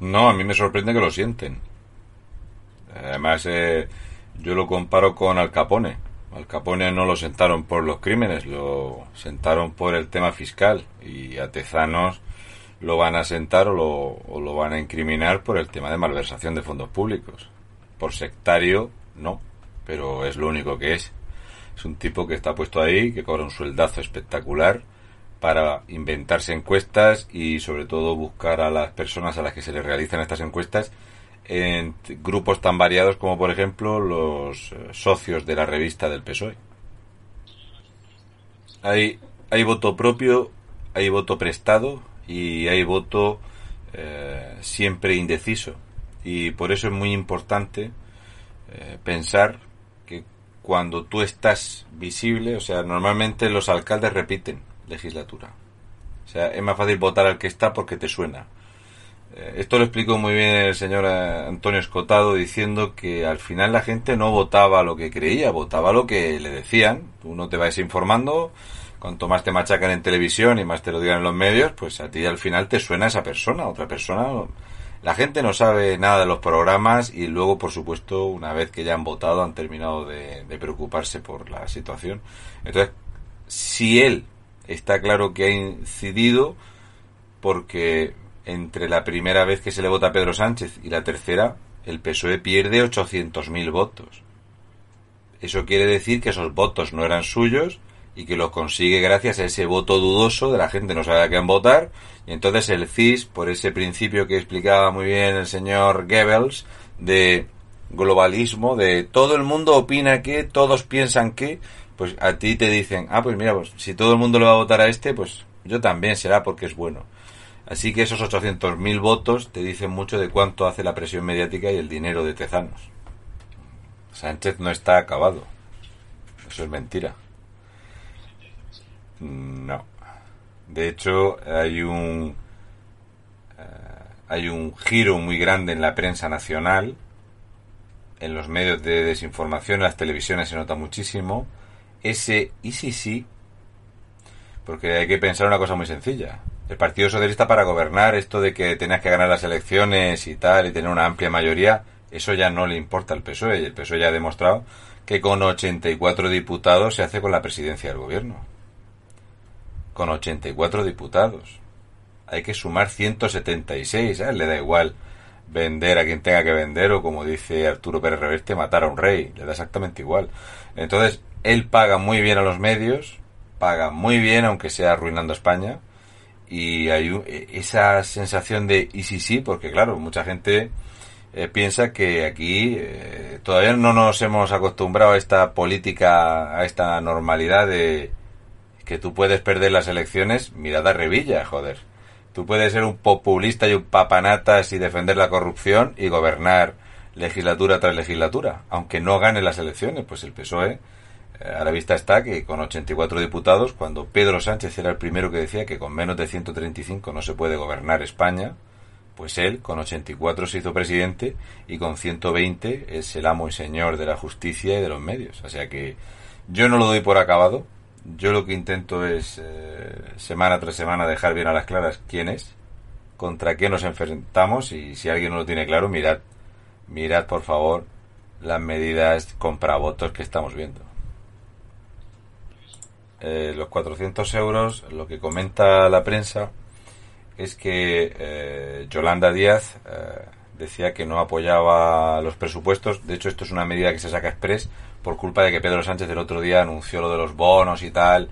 No, a mí me sorprende que lo sienten. Además, eh, yo lo comparo con Al Capone. Al Capone no lo sentaron por los crímenes, lo sentaron por el tema fiscal. Y a lo van a sentar o lo, o lo van a incriminar por el tema de malversación de fondos públicos. Por sectario, no, pero es lo único que es. Es un tipo que está puesto ahí, que cobra un sueldazo espectacular para inventarse encuestas y sobre todo buscar a las personas a las que se les realizan estas encuestas en grupos tan variados como por ejemplo los eh, socios de la revista del PSOE. Hay, hay voto propio, hay voto prestado y hay voto eh, siempre indeciso. Y por eso es muy importante eh, pensar que cuando tú estás visible, o sea, normalmente los alcaldes repiten legislatura. O sea, es más fácil votar al que está porque te suena. Eh, esto lo explicó muy bien el señor eh, Antonio Escotado diciendo que al final la gente no votaba lo que creía, votaba lo que le decían. Tú no te vas informando, cuanto más te machacan en televisión y más te lo digan en los medios, pues a ti al final te suena esa persona, otra persona. La gente no sabe nada de los programas y luego, por supuesto, una vez que ya han votado, han terminado de, de preocuparse por la situación. Entonces, si él está claro que ha incidido porque entre la primera vez que se le vota a Pedro Sánchez y la tercera, el PSOE pierde 800.000 votos. Eso quiere decir que esos votos no eran suyos y que los consigue gracias a ese voto dudoso de la gente no sabe a quién votar y entonces el CIS, por ese principio que explicaba muy bien el señor Goebbels de globalismo, de todo el mundo opina que, todos piensan que, pues a ti te dicen, ah, pues mira, pues si todo el mundo le va a votar a este, pues yo también será porque es bueno. Así que esos 800.000 votos te dicen mucho de cuánto hace la presión mediática y el dinero de Tezanos. Sánchez no está acabado. Eso es mentira. No. De hecho, hay un eh, hay un giro muy grande en la prensa nacional, en los medios de desinformación, en las televisiones se nota muchísimo ese y sí sí, porque hay que pensar una cosa muy sencilla. El Partido Socialista para gobernar, esto de que tenías que ganar las elecciones y tal, y tener una amplia mayoría, eso ya no le importa al PSOE. Y el PSOE ya ha demostrado que con 84 diputados se hace con la presidencia del gobierno. Con 84 diputados. Hay que sumar 176, ¿eh? le da igual vender a quien tenga que vender o como dice Arturo Pérez Reverte, matar a un rey, le da exactamente igual. Entonces, él paga muy bien a los medios, paga muy bien aunque sea arruinando España. Y hay e, esa sensación de y sí sí porque claro mucha gente eh, piensa que aquí eh, todavía no nos hemos acostumbrado a esta política a esta normalidad de que tú puedes perder las elecciones mirada revilla joder tú puedes ser un populista y un papanatas y defender la corrupción y gobernar legislatura tras legislatura aunque no gane las elecciones pues el PSOE eh, a la vista está que con 84 diputados, cuando Pedro Sánchez era el primero que decía que con menos de 135 no se puede gobernar España, pues él con 84 se hizo presidente y con 120 es el amo y señor de la justicia y de los medios. O sea que yo no lo doy por acabado. Yo lo que intento es eh, semana tras semana dejar bien a las claras quién es, contra qué nos enfrentamos y si alguien no lo tiene claro, mirad, mirad por favor las medidas compra votos que estamos viendo. Eh, los 400 euros, lo que comenta la prensa es que eh, Yolanda Díaz decía que no apoyaba los presupuestos. De hecho, esto es una medida que se saca express por culpa de que Pedro Sánchez el otro día anunció lo de los bonos y tal,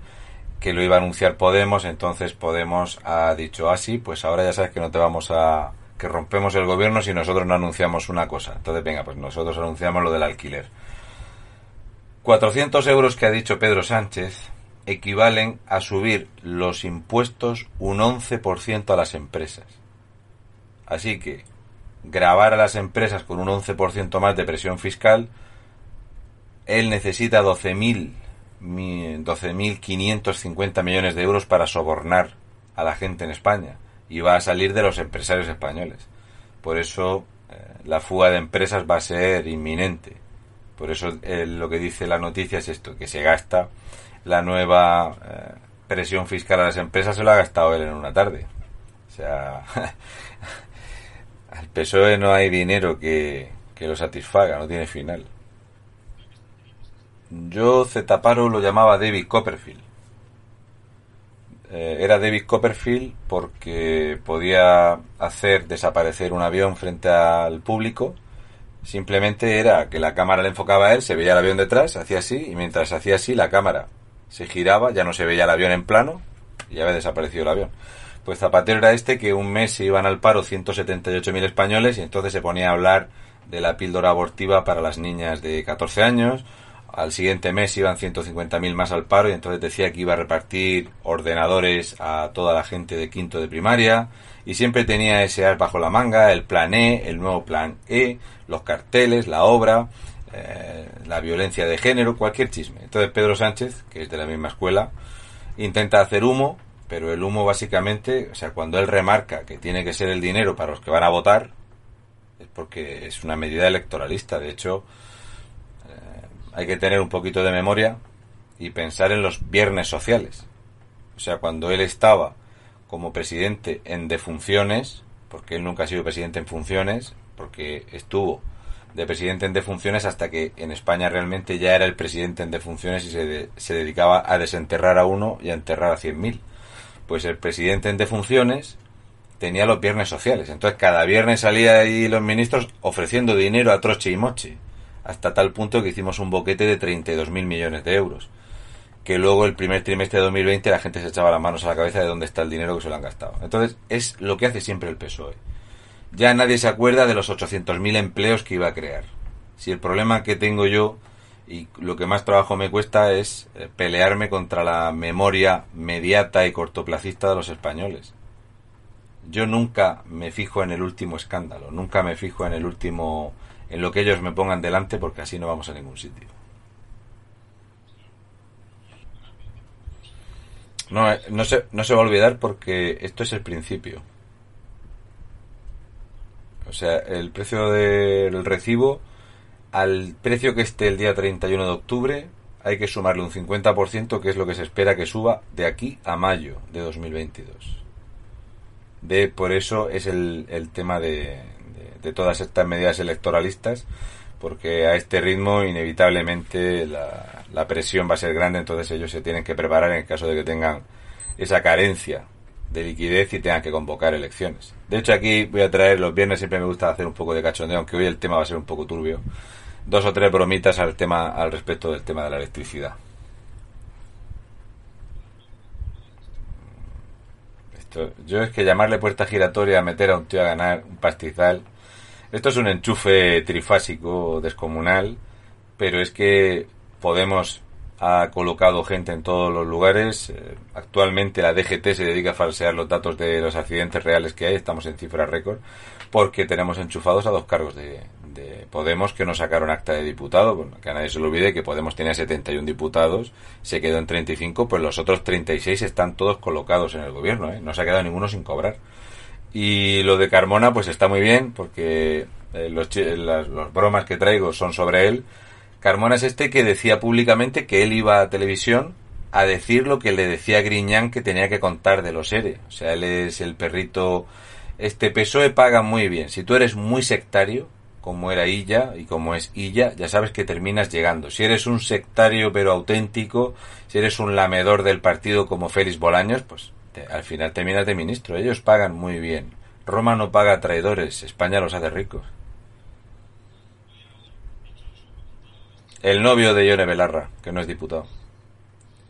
que lo iba a anunciar Podemos. Entonces Podemos ha dicho así, ah, pues ahora ya sabes que no te vamos a que rompemos el gobierno si nosotros no anunciamos una cosa. Entonces, venga, pues nosotros anunciamos lo del alquiler. 400 euros que ha dicho Pedro Sánchez equivalen a subir los impuestos un 11% a las empresas. Así que grabar a las empresas con un 11% más de presión fiscal, él necesita 12.000 12.550 millones de euros para sobornar a la gente en España y va a salir de los empresarios españoles. Por eso eh, la fuga de empresas va a ser inminente. Por eso eh, lo que dice la noticia es esto, que se gasta la nueva eh, presión fiscal a las empresas se lo ha gastado él en una tarde. O sea, al PSOE no hay dinero que, que lo satisfaga, no tiene final. Yo Zetaparo lo llamaba David Copperfield. Eh, era David Copperfield porque podía hacer desaparecer un avión frente al público. Simplemente era que la cámara le enfocaba a él, se veía el avión detrás, hacía así, y mientras hacía así, la cámara se giraba, ya no se veía el avión en plano, y había desaparecido el avión. Pues Zapatero era este que un mes se iban al paro 178.000 españoles y entonces se ponía a hablar de la píldora abortiva para las niñas de 14 años, al siguiente mes iban 150.000 más al paro y entonces decía que iba a repartir ordenadores a toda la gente de quinto de primaria y siempre tenía ese as bajo la manga, el plan E, el nuevo plan E, los carteles, la obra, eh, la violencia de género, cualquier chisme. Entonces Pedro Sánchez, que es de la misma escuela, intenta hacer humo, pero el humo básicamente, o sea, cuando él remarca que tiene que ser el dinero para los que van a votar, es porque es una medida electoralista. De hecho, hay que tener un poquito de memoria y pensar en los viernes sociales. O sea, cuando él estaba como presidente en defunciones, porque él nunca ha sido presidente en funciones, porque estuvo de presidente en defunciones hasta que en España realmente ya era el presidente en defunciones y se, se dedicaba a desenterrar a uno y a enterrar a cien mil. Pues el presidente en defunciones tenía los viernes sociales. Entonces cada viernes salía ahí los ministros ofreciendo dinero a troche y moche hasta tal punto que hicimos un boquete de 32.000 millones de euros. Que luego el primer trimestre de 2020 la gente se echaba las manos a la cabeza de dónde está el dinero que se lo han gastado. Entonces es lo que hace siempre el PSOE. Ya nadie se acuerda de los 800.000 empleos que iba a crear. Si el problema que tengo yo y lo que más trabajo me cuesta es eh, pelearme contra la memoria mediata y cortoplacista de los españoles. Yo nunca me fijo en el último escándalo, nunca me fijo en el último en lo que ellos me pongan delante porque así no vamos a ningún sitio. No, eh, no, se, no se va a olvidar porque esto es el principio. O sea, el precio del recibo al precio que esté el día 31 de octubre hay que sumarle un 50% que es lo que se espera que suba de aquí a mayo de 2022. De, por eso es el, el tema de, de todas estas medidas electoralistas, porque a este ritmo inevitablemente la, la, presión va a ser grande, entonces ellos se tienen que preparar en caso de que tengan esa carencia de liquidez y tengan que convocar elecciones. De hecho, aquí voy a traer, los viernes siempre me gusta hacer un poco de cachondeo, aunque hoy el tema va a ser un poco turbio, dos o tres bromitas al tema al respecto del tema de la electricidad. Esto, yo es que llamarle puerta giratoria a meter a un tío a ganar un pastizal esto es un enchufe trifásico descomunal, pero es que Podemos ha colocado gente en todos los lugares. Eh, actualmente la DGT se dedica a falsear los datos de los accidentes reales que hay, estamos en cifra récord, porque tenemos enchufados a dos cargos de, Podemos que nos sacaron acta de diputado, que a nadie se lo olvide que Podemos tenía 71 diputados, se quedó en 35, pues los otros 36 están todos colocados en el gobierno, ¿eh? no se ha quedado ninguno sin cobrar. Y lo de Carmona, pues está muy bien, porque eh, los, las, bromas que traigo son sobre él. Carmona es este que decía públicamente que él iba a televisión a decir lo que le decía Griñán que tenía que contar de los ERE. O sea, él es el perrito. Este PSOE paga muy bien. Si tú eres muy sectario, como era Illa y como es Illa, ya sabes que terminas llegando. Si eres un sectario pero auténtico, si eres un lamedor del partido como Félix Bolaños, pues al final terminas de ministro. Ellos pagan muy bien. Roma no paga traidores, España los hace ricos. El novio de Ione Belarra, que no es diputado.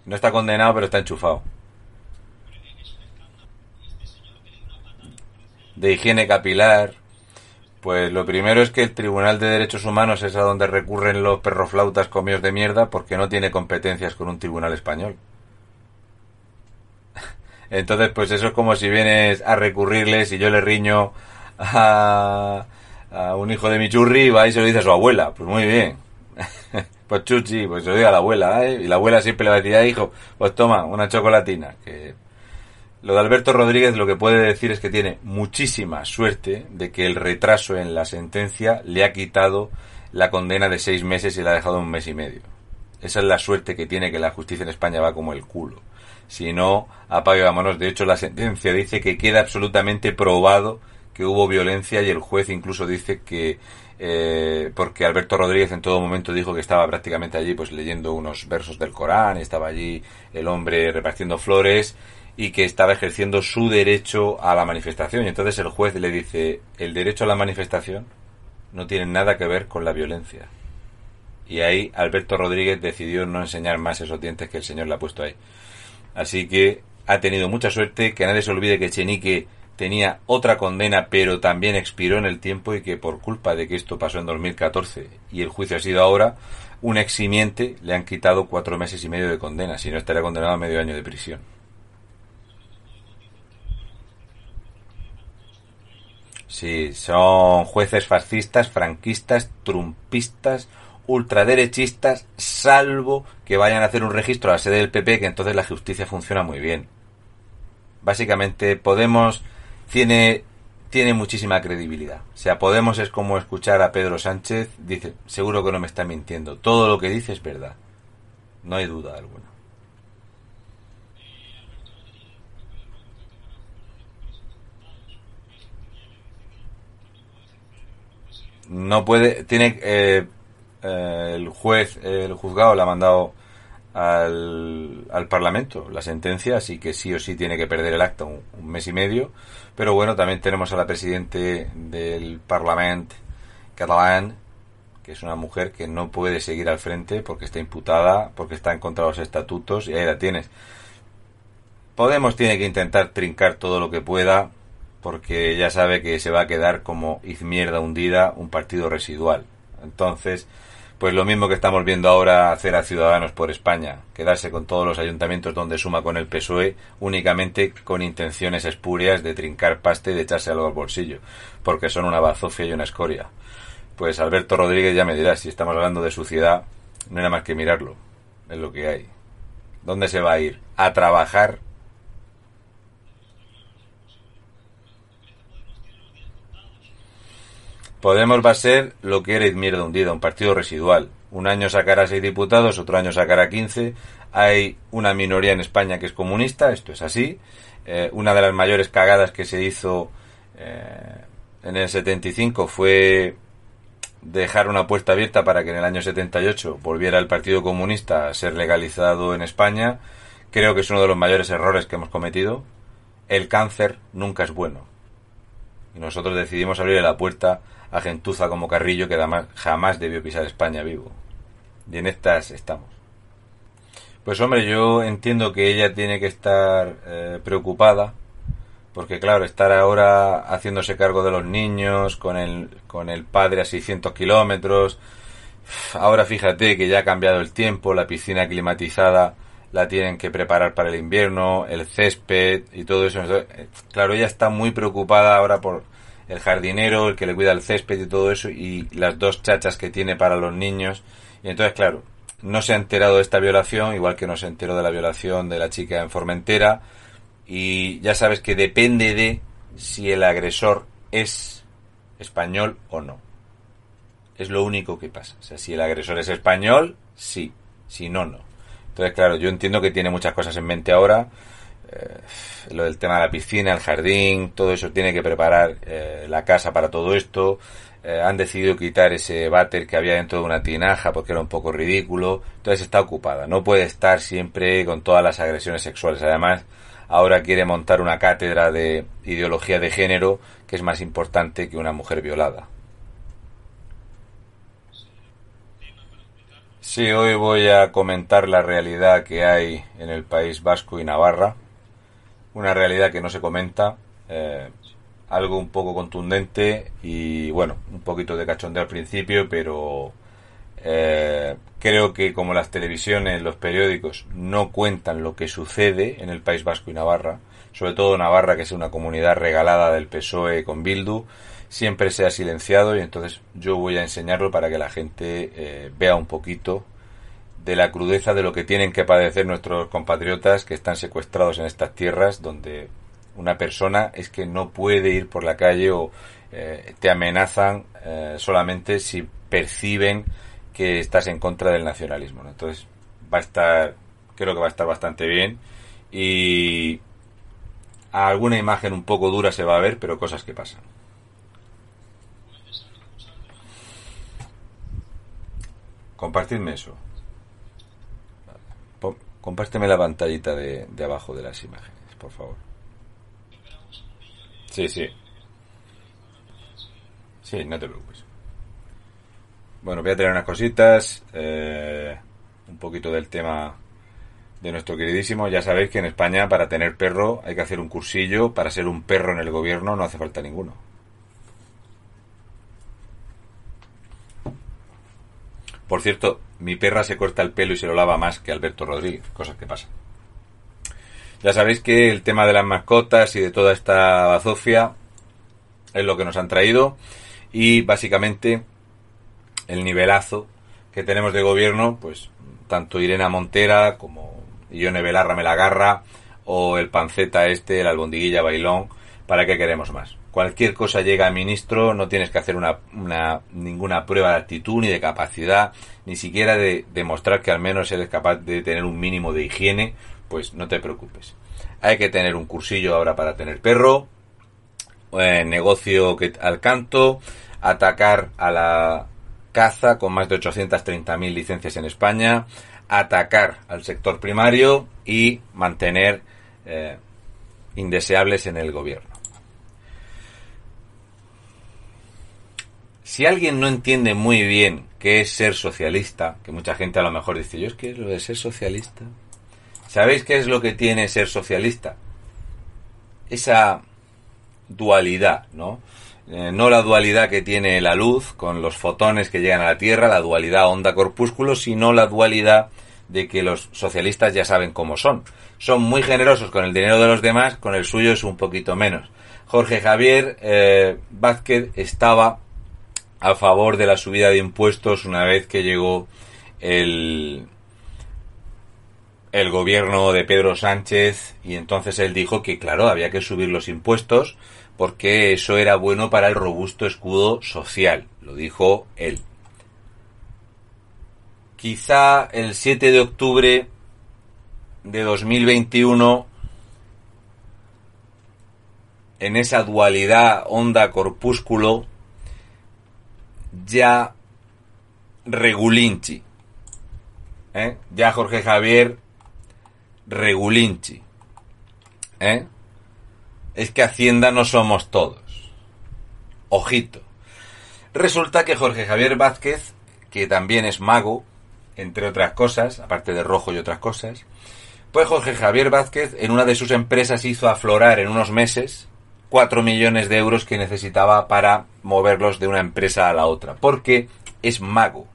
No está condenado, pero está enchufado. De higiene capilar. Pues lo primero es que el Tribunal de Derechos Humanos es a donde recurren los perroflautas comidos de mierda porque no tiene competencias con un tribunal español. Entonces, pues eso es como si vienes a recurrirles y yo le riño a, un hijo de mi churri va y se lo dice a su abuela. Pues muy bien. pues chuchi, pues se lo diga a la abuela, ¿eh? Y la abuela siempre le va a decir, hijo, pues toma, una chocolatina. Que lo de Alberto Rodríguez lo que puede decir es que tiene muchísima suerte de que el retraso en la sentencia le ha quitado la condena de seis meses y la ha dejado un mes y medio. Esa es la suerte que tiene que la justicia en España va como el culo si no, apague vámonos. De hecho, la sentencia dice que queda absolutamente probado que hubo violencia y el juez incluso dice que eh, porque Alberto Rodríguez en todo momento dijo que estaba prácticamente allí pues leyendo unos versos del Corán, estaba allí el hombre repartiendo flores y que estaba ejerciendo su derecho a la manifestación. Y entonces el juez le dice, el derecho a la manifestación no tiene nada que ver con la violencia. Y ahí Alberto Rodríguez decidió no enseñar más esos dientes que el señor le ha puesto ahí. Así que ha tenido mucha suerte, que nadie se olvide que Chenique tenía otra condena, pero también expiró en el tiempo y que por culpa de que esto pasó en 2014 y el juicio ha sido ahora, un eximiente le han quitado cuatro meses y medio de condena, si no estaría condenado a medio año de prisión. Sí, son jueces fascistas, franquistas, trumpistas, ultraderechistas, salvo que vayan a hacer un registro a la sede del PP, que entonces la justicia funciona muy bien. Básicamente, Podemos tiene, tiene muchísima credibilidad. O sea, Podemos es como escuchar a Pedro Sánchez, dice, seguro que no me está mintiendo. Todo lo que dice es verdad. No hay duda alguna. No puede, tiene, eh, eh, el juez, el juzgado le ha mandado al, al, Parlamento la sentencia, así que sí o sí tiene que perder el acta un, mes y medio. Pero bueno, también tenemos a la presidente del Parlamento catalán, que es una mujer que no puede seguir al frente porque está imputada, porque está en contra de los estatutos, y ahí la tienes. Podemos tiene que intentar trincar todo lo que pueda, porque ya sabe que se va a quedar como izmierda hundida, un partido residual. Entonces, pues lo mismo que estamos viendo ahora hacer a Ciudadanos por España, quedarse con todos los ayuntamientos donde suma con el PSOE únicamente con intenciones espurias de trincar paste y de echarse algo al bolsillo, porque son una bazofia y una escoria. Pues Alberto Rodríguez ya me dirá, si estamos hablando de suciedad, no nada más que mirarlo, es lo que hay. ¿Dónde se va a ir? A trabajar Podemos va a ser lo que era Izmierda hundida, un partido residual. Un año sacará seis diputados, otro año sacará quince. Hay una minoría en España que es comunista, esto es así. Eh, una de las mayores cagadas que se hizo eh, en el 75 fue dejar una puerta abierta para que en el año 78 volviera el Partido Comunista a ser legalizado en España. Creo que es uno de los mayores errores que hemos cometido. El cáncer nunca es bueno. Y nosotros decidimos abrir la puerta a gentuza como Carrillo que jamás debió pisar España vivo. Y en estas estamos. Pues hombre, yo entiendo que ella tiene que estar eh, preocupada porque claro, estar ahora haciéndose cargo de los niños con el, con el padre a 600 kilómetros, ahora fíjate que ya ha cambiado el tiempo, la piscina climatizada la tienen que preparar para el invierno, el césped y todo eso. Eh, claro, ella está muy preocupada ahora por el jardinero, el que le cuida el césped y todo eso, y las dos chachas que tiene para los niños. Y entonces, claro, no se ha enterado de esta violación, igual que no se enteró de la violación de la chica en Formentera. Y ya sabes que depende de si el agresor es español o no. Es lo único que pasa. O sea, si el agresor es español, sí. Si no, no. Entonces, claro, yo entiendo que tiene muchas cosas en mente ahora. Eh, lo del tema de la piscina, el jardín, todo eso tiene que preparar eh, la casa para todo esto. Eh, han decidido quitar ese váter que había dentro de una tinaja porque era un poco ridículo. Entonces está ocupada. No puede estar siempre con todas las agresiones sexuales. Además, ahora quiere montar una cátedra de ideología de género que es más importante que una mujer violada. Sí, hoy voy a comentar la realidad que hay en el País Vasco y Navarra una realidad que no se comenta, eh, algo un poco contundente y bueno, un poquito de cachondeo al principio, pero eh, creo que como las televisiones, los periódicos no cuentan lo que sucede en el País Vasco y Navarra, sobre todo Navarra, que es una comunidad regalada del PSOE con Bildu, siempre se ha silenciado y entonces yo voy a enseñarlo para que la gente eh, vea un poquito de la crudeza de lo que tienen que padecer nuestros compatriotas que están secuestrados en estas tierras donde una persona es que no puede ir por la calle o eh, te amenazan eh, solamente si perciben que estás en contra del nacionalismo. Entonces va a estar, creo que va a estar bastante bien y alguna imagen un poco dura se va a ver, pero cosas que pasan. Compartidme eso compárteme la pantallita de, de abajo de las imágenes, por favor. Sí, sí. Sí, no te preocupes. Bueno, voy a traer unas cositas. Eh, un poquito del tema de nuestro queridísimo. Ya sabéis que en España para tener perro hay que hacer un cursillo. Para ser un perro en el gobierno no hace falta ninguno. Por cierto, mi perra se corta el pelo y se lo lava más que Alberto Rodríguez, cosas que pasan. Ya sabéis que el tema de las mascotas y de toda esta bazofia es lo que nos han traído y básicamente el nivelazo que tenemos de gobierno, pues tanto Irena Montera como Ione Belarra me la agarra o el panceta este, el albondiguilla bailón, ¿para qué queremos más? Cualquier cosa llega a ministro, no tienes que hacer una, ninguna prueba de actitud ni de capacidad, ni siquiera de demostrar que al menos eres capaz de tener un mínimo de higiene, pues no te preocupes. Hay que tener un cursillo ahora para tener perro, eh, negocio que, al canto, atacar a la caza con más de 830.000 licencias en España, atacar al sector primario y mantener eh, indeseables en el gobierno. Si alguien no entiende muy bien qué es ser socialista, que mucha gente a lo mejor dice, yo es que es lo de ser socialista. ¿Sabéis qué es lo que tiene ser socialista? Esa dualidad, ¿no? Eh, no la dualidad que tiene la luz con los fotones que llegan a la Tierra, la dualidad onda-corpúsculo, sino la dualidad de que los socialistas ya saben cómo son. Son muy generosos con el dinero de los demás, con el suyo es un poquito menos. Jorge Javier eh, Vázquez estaba a favor de la subida de impuestos una vez que llegó el, el gobierno de Pedro Sánchez y entonces él dijo que claro, había que subir los impuestos porque eso era bueno para el robusto escudo social, lo dijo él. Quizá el 7 de octubre de 2021 en esa dualidad onda-corpúsculo ya Regulinchi. ¿eh? Ya Jorge Javier Regulinchi. ¿eh? Es que Hacienda no somos todos. Ojito. Resulta que Jorge Javier Vázquez, que también es mago, entre otras cosas, aparte de rojo y otras cosas, pues Jorge Javier Vázquez en una de sus empresas hizo aflorar en unos meses 4 millones de euros que necesitaba para moverlos de una empresa a la otra. Porque es mago.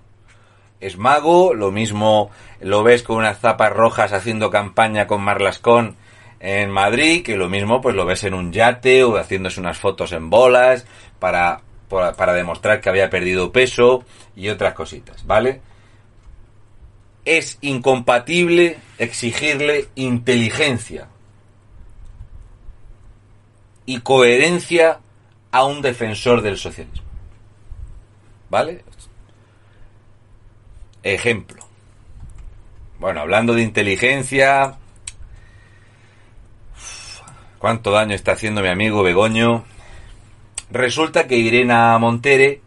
Es mago, lo mismo lo ves con unas zapas rojas haciendo campaña con Marlascón en Madrid, que lo mismo pues lo ves en un yate o haciéndose unas fotos en bolas para, para, para demostrar que había perdido peso y otras cositas, ¿vale? Es incompatible exigirle inteligencia y coherencia a un defensor del socialismo. ¿Vale? Ejemplo. Bueno, hablando de inteligencia, cuánto daño está haciendo mi amigo Begoño. Resulta que Irena Montere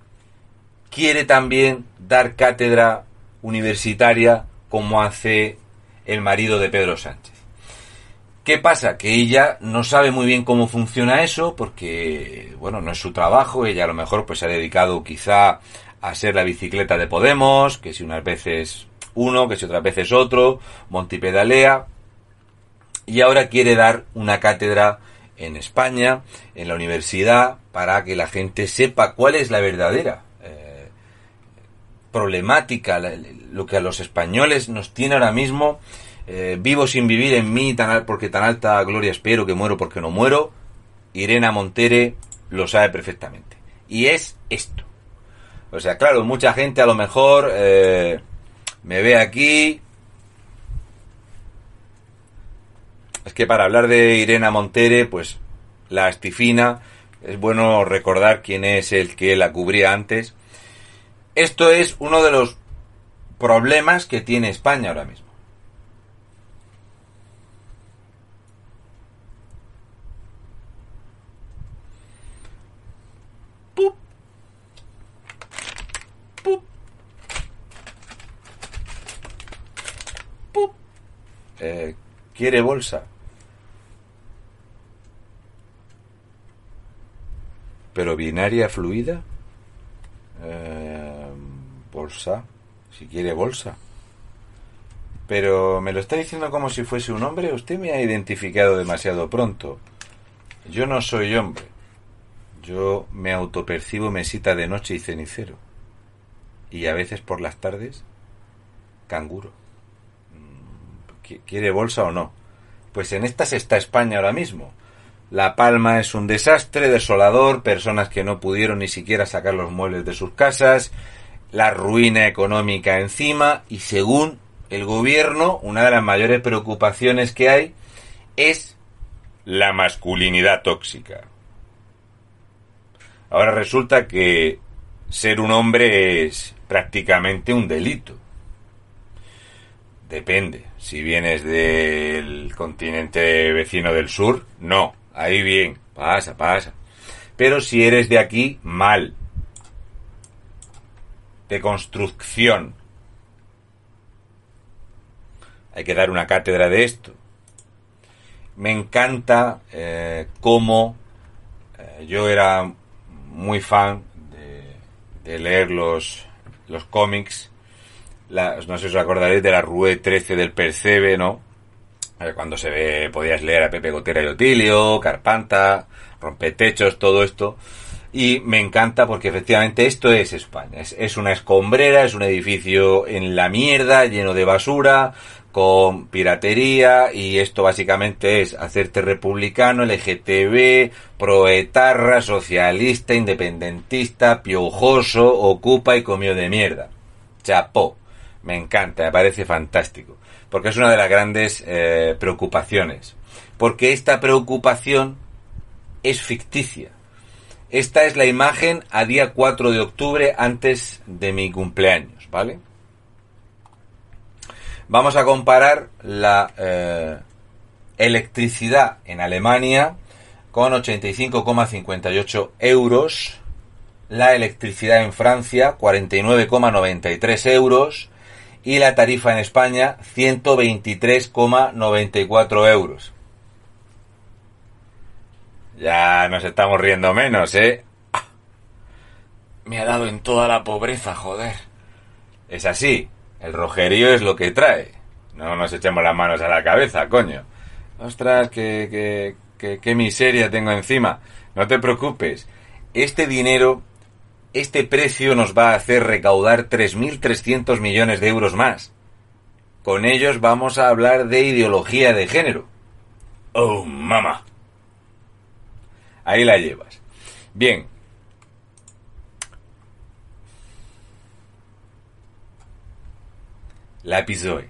quiere también dar cátedra universitaria como hace el marido de Pedro Sánchez. ¿Qué pasa? Que ella no sabe muy bien cómo funciona eso porque, bueno, no es su trabajo. Ella a lo mejor pues se ha dedicado quizá a ser la bicicleta de Podemos, que si unas veces uno, que si otras veces otro, montipedalea. Y ahora quiere dar una cátedra en España, en la universidad, para que la gente sepa cuál es la verdadera eh, problemática, lo que a los españoles nos tiene ahora mismo eh, vivo sin vivir en mí, tan porque tan alta gloria espero que muero porque no muero. Irena Montere lo sabe perfectamente. Y es esto. O sea, claro, mucha gente a lo mejor eh, me ve aquí. Es que para hablar de Irena Montere, pues la astifina, es bueno recordar quién es el que la cubría antes. Esto es uno de los problemas que tiene España ahora mismo. Eh, quiere bolsa. Pero binaria fluida, eh, bolsa, si quiere bolsa. Pero me lo está diciendo como si fuese un hombre. Usted me ha identificado demasiado pronto. Yo no soy hombre. Yo me autopercibo mesita de noche y cenicero. Y a veces por las tardes, canguro. ¿Quiere bolsa o no? Pues en estas está España ahora mismo. La Palma es un desastre desolador, personas que no pudieron ni siquiera sacar los muebles de sus casas, la ruina económica encima y según el gobierno, una de las mayores preocupaciones que hay es la masculinidad tóxica. Ahora resulta que ser un hombre es prácticamente un delito. Depende. Si vienes del continente vecino del sur, no. Ahí bien. Pasa, pasa. Pero si eres de aquí, mal. De construcción. Hay que dar una cátedra de esto. Me encanta eh, cómo eh, yo era muy fan de, leer los, los cómics. No sé si os acordaréis de la Rue 13 del Percebe, ¿no? Cuando se ve, podías leer a Pepe Gotera y Otilio, Carpanta, Rompetechos, todo esto. Y me encanta porque efectivamente esto es España. Es, es, una escombrera, es un edificio en la mierda, lleno de basura, con piratería y esto básicamente es hacerte republicano, LGTB, proetarra, socialista, independentista, piojoso, ocupa y comió de mierda. Chapó. Me encanta, me parece fantástico. Porque es una de las grandes eh, preocupaciones. Porque esta preocupación es ficticia. Esta es la imagen a día 4 de octubre antes de mi cumpleaños, ¿vale? Vamos a comparar la eh, electricidad en Alemania con 85,58 euros, la electricidad en Francia 49,93 euros y la tarifa en España 123,94 euros. Ya nos estamos riendo menos, ¿eh? Me ha dado en toda la pobreza, joder. Es así, el rojerío es lo que trae. No nos echemos las manos a la cabeza, coño. Ostras, qué, qué, qué, miseria tengo encima. No te preocupes. Este dinero, este precio nos va a hacer recaudar 3.300 millones de euros más. Con ellos vamos a hablar de ideología de género. Oh, mamá. Ahí la llevas. Bien, la PISOE.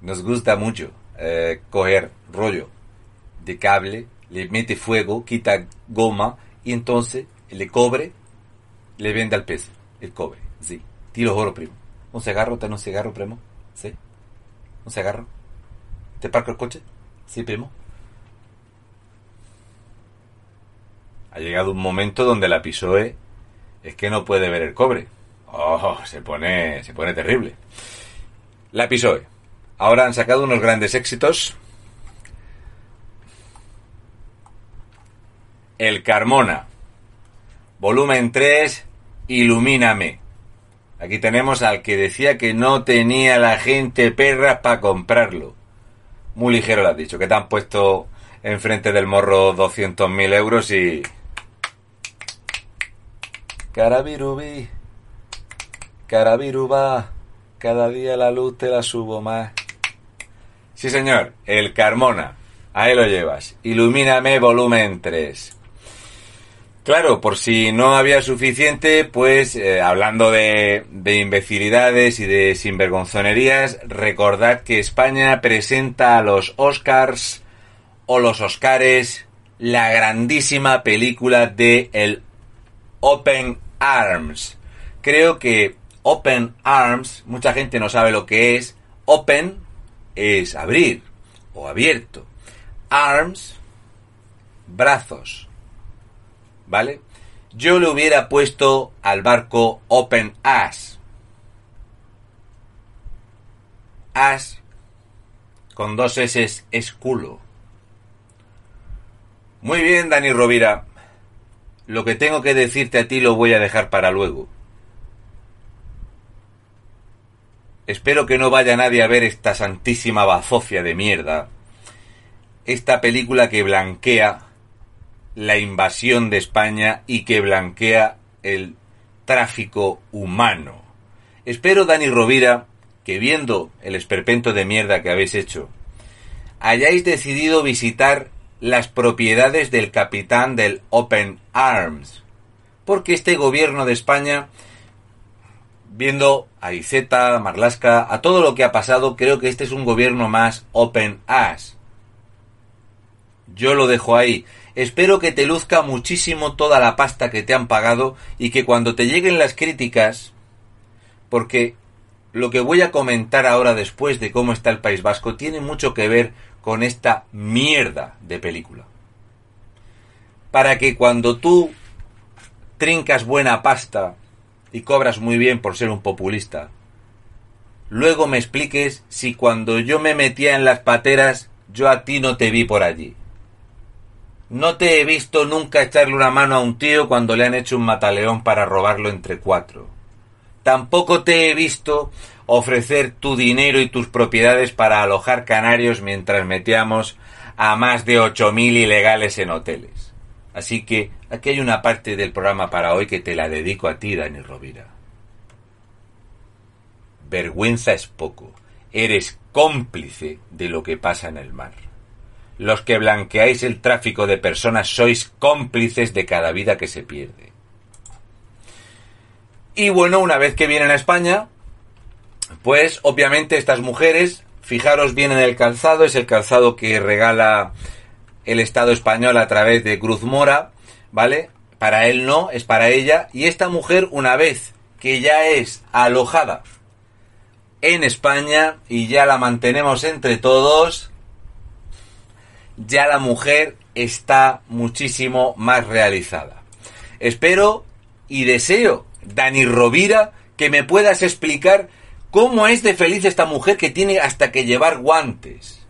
Nos gusta mucho eh, coger rollo de cable, le mete fuego, quita goma y entonces le cobre le vende al peso, el cobre, sí. Tiro oro, primo. ¿Un cigarro? ¿Ten un cigarro, primo? ¿Sí? ¿Un cigarro? ¿Te parco el coche? Sí, primo. Ha llegado un momento donde la PISOE es que no puede ver el cobre. Oh, se pone, se pone terrible. La PISOE. Ahora han sacado unos grandes éxitos. El Carmona. Volumen 3. Ilumíname. Aquí tenemos al que decía que no tenía la gente perras para comprarlo. Muy ligero lo has dicho, que te han puesto enfrente del morro 200.000 euros y... Carabirubi. Carabiruba, cada día la luz te la subo más. Sí, señor, el Carmona. Ahí lo llevas. Ilumíname volumen 3. Claro, por si no había suficiente, pues eh, hablando de, de, imbecilidades y de sinvergonzonerías, recordad que España presenta a los Oscars o los Oscares la grandísima película de el Open Arms. Creo que Open Arms, mucha gente no sabe lo que es. Open es abrir o abierto. Arms, brazos. ¿Vale? Yo le hubiera puesto al barco Open As. As con dos S es culo. Muy bien, Dani Rovira. Lo que tengo que decirte a ti lo voy a dejar para luego. Espero que no vaya nadie a ver esta santísima bazofia de mierda. Esta película que blanquea la invasión de España y que blanquea el tráfico humano. Espero, Dani Rovira, que viendo el esperpento de mierda que habéis hecho, hayáis decidido visitar las propiedades del capitán del Open Arms. Porque este gobierno de España, viendo a Iseta, a Marlasca, a todo lo que ha pasado, creo que este es un gobierno más Open Arms. Yo lo dejo ahí. Espero que te luzca muchísimo toda la pasta que te han pagado y que cuando te lleguen las críticas, porque lo que voy a comentar ahora después de cómo está el País Vasco tiene mucho que ver con esta mierda de película. Para que cuando tú trincas buena pasta y cobras muy bien por ser un populista, luego me expliques si cuando yo me metía en las pateras yo a ti no te vi por allí. No te he visto nunca echarle una mano a un tío cuando le han hecho un mataleón para robarlo entre cuatro. Tampoco te he visto ofrecer tu dinero y tus propiedades para alojar canarios mientras metíamos a más de 8.000 ilegales en hoteles. Así que aquí hay una parte del programa para hoy que te la dedico a ti, Dani Rovira. Vergüenza es poco. Eres cómplice de lo que pasa en el mar. Los que blanqueáis el tráfico de personas sois cómplices de cada vida que se pierde. Y bueno, una vez que vienen a España, pues obviamente estas mujeres, fijaros bien en el calzado, es el calzado que regala el Estado español a través de Cruz Mora, ¿vale? Para él no, es para ella. Y esta mujer, una vez que ya es alojada en España y ya la mantenemos entre todos, ya la mujer está muchísimo más realizada. Espero y deseo, Dani Rovira, que me puedas explicar ¿Cómo es de feliz esta mujer que tiene hasta que llevar guantes?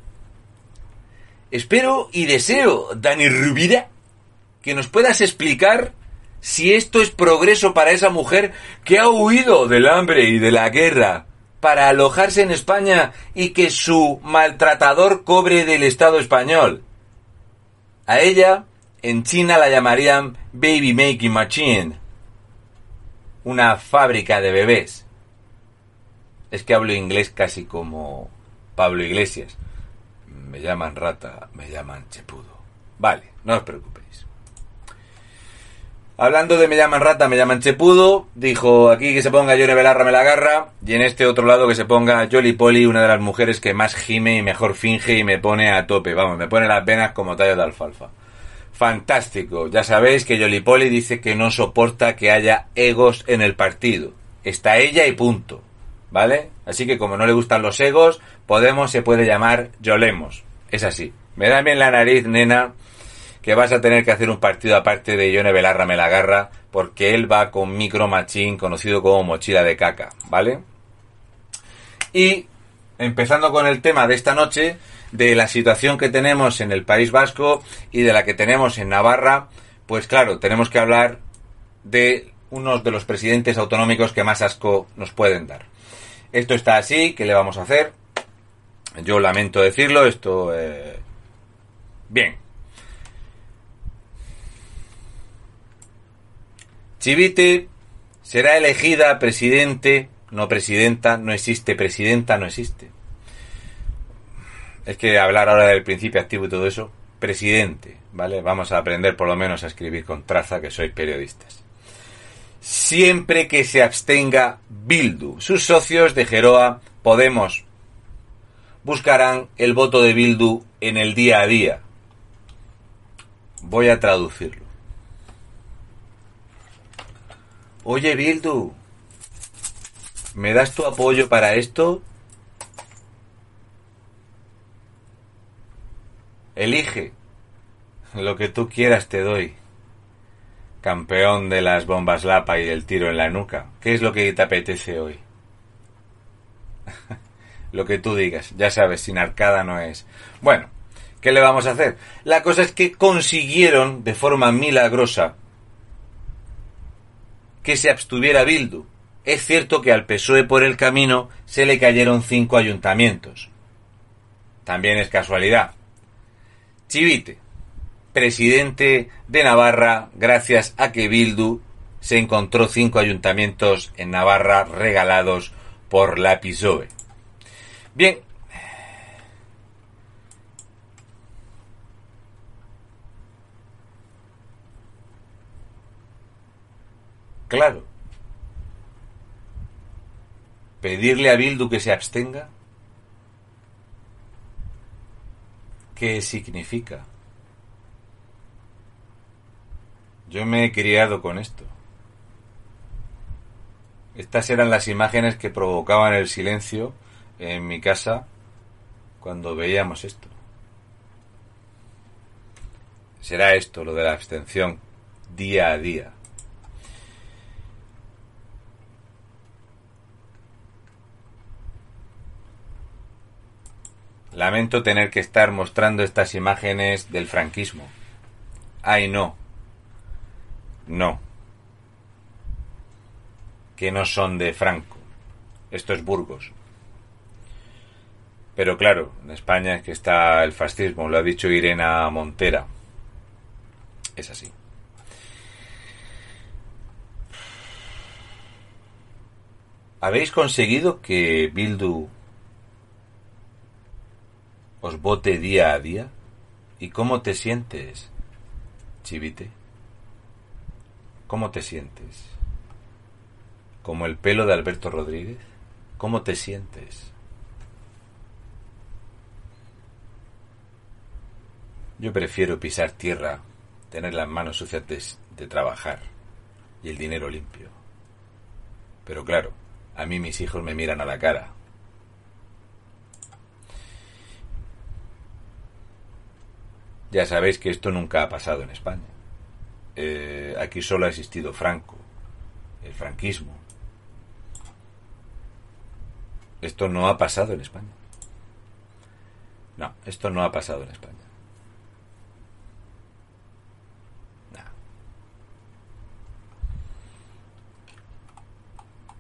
Espero y deseo, Dani Rubira, que nos puedas explicar si esto es progreso para esa mujer que ha huido del hambre y de la guerra para alojarse en España y que su maltratador cobre del Estado español. A ella, en China la llamarían Baby Making Machine, una fábrica de bebés. Es que hablo inglés casi como Pablo Iglesias. Me llaman rata, me llaman chepudo. Vale, no os preocupéis. Hablando de me llaman rata, me llaman chepudo, dijo aquí que se ponga Yone Belarra me la agarra, y en este otro lado que se ponga Jolly una de las mujeres que más gime y mejor finge y me pone a tope, vamos, me pone las venas como tallo de alfalfa. Fantástico, ya sabéis que Jolly dice que no soporta que haya egos en el partido. Está ella y punto. ¿vale? Así que como no le gustan los egos, Podemos se puede llamar Yolemos. Es así. Me da bien la nariz, nena, que vas a tener que hacer un partido aparte de Yone Belarra me la agarra, porque él va con Micro Machín, conocido como mochila de caca, ¿vale? Y empezando con el tema de esta noche, de la situación que tenemos en el País Vasco y de la que tenemos en Navarra, pues claro, tenemos que hablar de unos de los presidentes autonómicos que más asco nos pueden dar. Esto está así, ¿qué le vamos a hacer? Yo lamento decirlo, esto... Eh... Bien. Chivite será elegida presidente, no presidenta, no existe presidenta, no existe. Es que hablar ahora del principio activo y todo eso, presidente, ¿vale? Vamos a aprender por lo menos a escribir con traza, que soy periodistas siempre que se abstenga Bildu. Sus socios de Geroa, Podemos, buscarán el voto de Bildu en el día a día. Voy a traducirlo. Oye, Bildu, ¿me das tu apoyo para esto? Elige. Lo que tú quieras te doy campeón de las bombas Lapa y del tiro en la nuca. ¿Qué es lo que te apetece hoy? lo que tú digas. Ya sabes, sin arcada no es. Bueno, ¿qué le vamos a hacer? La cosa es que consiguieron de forma milagrosa que se abstuviera Bildu. Es cierto que al PSOE por el camino se le cayeron cinco ayuntamientos. También es casualidad. Chivite, presidente de Navarra, gracias a que Bildu se encontró cinco ayuntamientos en Navarra regalados por la PSOE. Bien. Claro. Pedirle a Bildu que se abstenga. ¿Qué significa? Yo me he criado con esto. Estas eran las imágenes que provocaban el silencio en mi casa cuando veíamos esto. Será esto lo de la abstención día a día. Lamento tener que estar mostrando estas imágenes del franquismo. Ay, no. No. Que no son de Franco. Esto es Burgos. Pero claro, en España es que está el fascismo, lo ha dicho Irena Montera. Es así. ¿Habéis conseguido que Bildu os vote día a día? ¿Y cómo te sientes, Chivite? ¿Cómo te sientes? ¿Como el pelo de Alberto Rodríguez? ¿Cómo te sientes? Yo prefiero pisar tierra, tener las manos sucias de, trabajar y el dinero limpio. Pero claro, a mí mis hijos me miran a la cara. Ya sabéis que esto nunca ha pasado en España. Eh, aquí solo ha existido Franco, el franquismo. Esto no ha pasado en España. No, esto no ha pasado en España.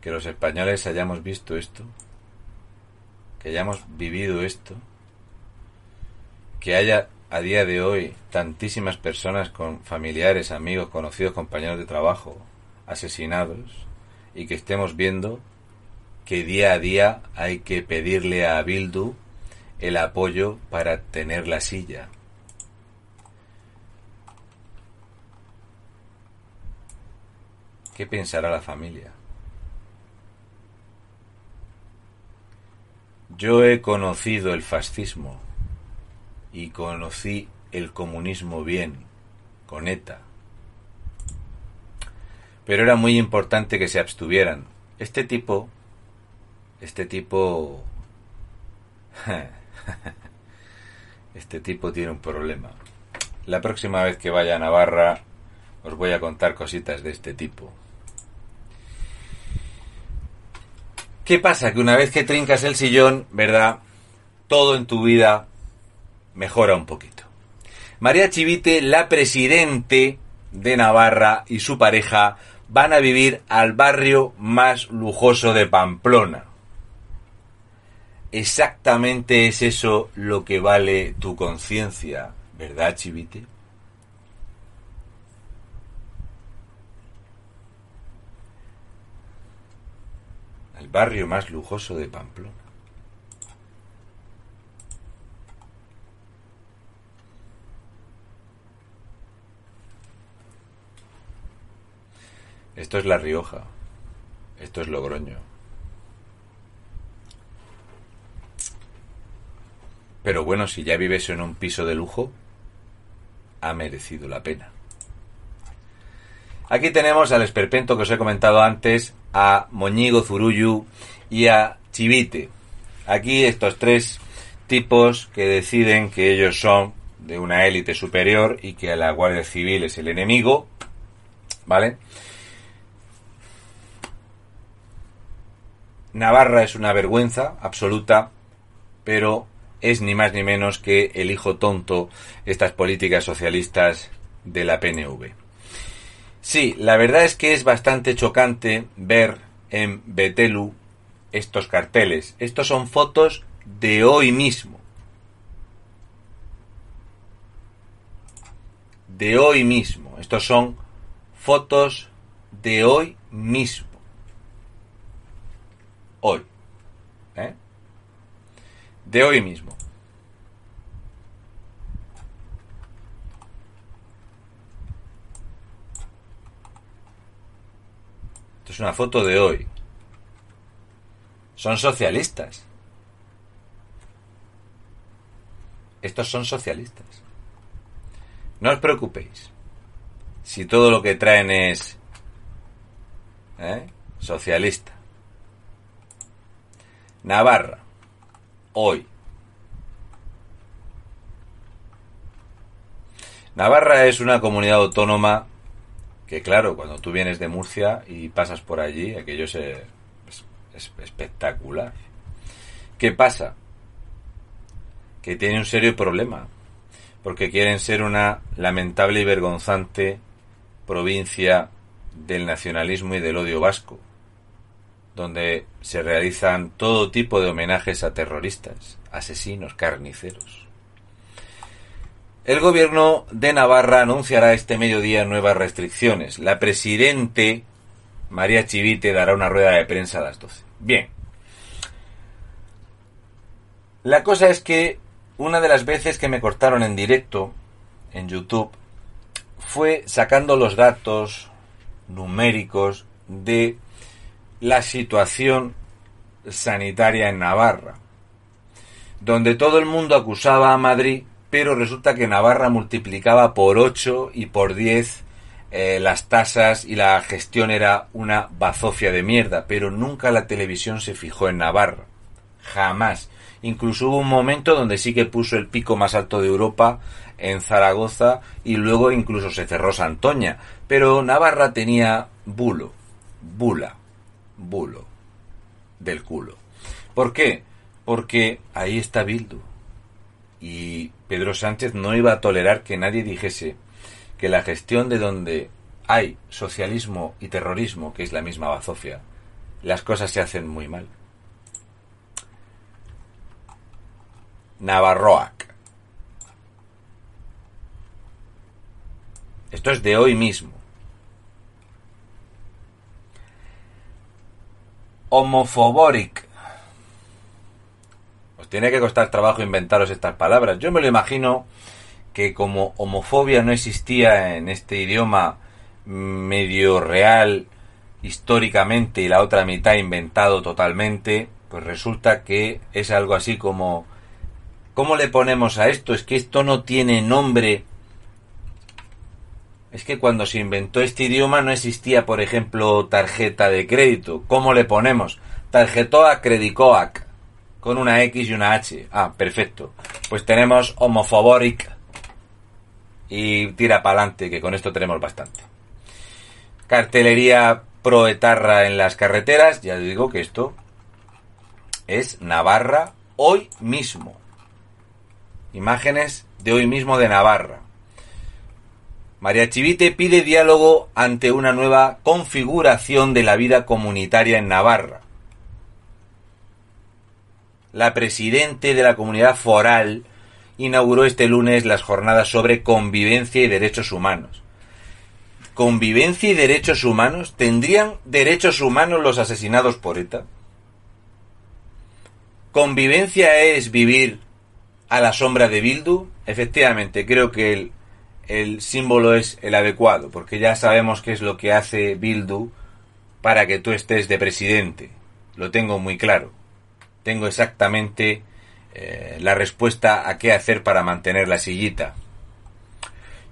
que los españoles hayamos visto esto, que hayamos vivido esto, que haya a día de hoy tantísimas personas con familiares, amigos, conocidos, compañeros de trabajo asesinados y que estemos viendo que día a día hay que pedirle a Bildu el apoyo para tener la silla. ¿Qué pensará la familia? Yo he conocido el fascismo y conocí el comunismo bien, con ETA. Pero era muy importante que se abstuvieran. Este tipo, este tipo, este tipo tiene un problema. La próxima vez que vaya a Navarra os voy a contar cositas de este tipo. ¿Qué pasa? Que una vez que trincas el sillón, ¿verdad? Todo en tu vida mejora un poquito. María Chivite, la presidente de Navarra y su pareja van a vivir al barrio más lujoso de Pamplona. Exactamente es eso lo que vale tu conciencia, ¿verdad, Chivite? el barrio más lujoso de Pamplona. Esto es La Rioja. Esto es Logroño. Pero bueno, si ya vives en un piso de lujo, ha merecido la pena. Aquí tenemos al esperpento que os he comentado antes, a Moñigo Zurullu y a Chivite. Aquí estos tres tipos que deciden que ellos son de una élite superior y que la Guardia Civil es el enemigo, ¿vale? Navarra es una vergüenza absoluta pero es ni más ni menos que el hijo tonto estas políticas socialistas de la PNV. Sí, la verdad es que es bastante chocante ver en Betelu estos carteles. Estos son fotos de hoy mismo. De hoy mismo. Estos son fotos de hoy mismo. Hoy. ¿Eh? De hoy mismo. Esto es una foto de hoy. Son socialistas. Estos son socialistas. No os preocupéis. Si todo lo que traen es ¿eh? socialista. Navarra. Hoy. Navarra es una comunidad autónoma que, claro, cuando tú vienes de Murcia y pasas por allí, aquello es, es espectacular. ¿Qué pasa? Que tiene un serio problema, porque quieren ser una lamentable y vergonzante provincia del nacionalismo y del odio vasco donde se realizan todo tipo de homenajes a terroristas, asesinos, carniceros. El gobierno de Navarra anunciará este mediodía nuevas restricciones. La presidente María Chivite dará una rueda de prensa a las 12. Bien. La cosa es que una de las veces que me cortaron en directo en YouTube fue sacando los datos numéricos de la situación sanitaria en Navarra, donde todo el mundo acusaba a Madrid, pero resulta que Navarra multiplicaba por 8 y por 10 eh, las tasas y la gestión era una bazofia de mierda, pero nunca la televisión se fijó en Navarra. Jamás. Incluso hubo un momento donde sí que puso el pico más alto de Europa en Zaragoza y luego incluso se cerró Santoña. Pero Navarra tenía bulo, bula bulo del culo. ¿Por qué? Porque ahí está Bildu. Y Pedro Sánchez no iba a tolerar que nadie dijese que la gestión de donde hay socialismo y terrorismo, que es la misma bazofia, las cosas se hacen muy mal. Navarroac. Esto es de hoy mismo. Homofoboric. Os tiene que costar trabajo inventaros estas palabras. Yo me lo imagino que como homofobia no existía en este idioma medio real históricamente y la otra mitad inventado totalmente, pues resulta que es algo así como ¿cómo le ponemos a esto? Es que esto no tiene nombre es que cuando se inventó este idioma no existía, por ejemplo, tarjeta de crédito. ¿Cómo le ponemos? Tarjetoa Credicoac. Con una X y una H. Ah, perfecto. Pues tenemos homofoboric. Y tira para adelante, que con esto tenemos bastante. Cartelería proetarra en las carreteras. Ya digo que esto es Navarra hoy mismo. Imágenes de hoy mismo de Navarra. María Chivite pide diálogo ante una nueva configuración de la vida comunitaria en Navarra. La presidente de la comunidad foral inauguró este lunes las jornadas sobre convivencia y derechos humanos. ¿Convivencia y derechos humanos? ¿Tendrían derechos humanos los asesinados por ETA? ¿Convivencia es vivir a la sombra de Bildu? Efectivamente, creo que el el símbolo es el adecuado, porque ya sabemos qué es lo que hace Bildu para que tú estés de presidente. Lo tengo muy claro. Tengo exactamente eh, la respuesta a qué hacer para mantener la sillita.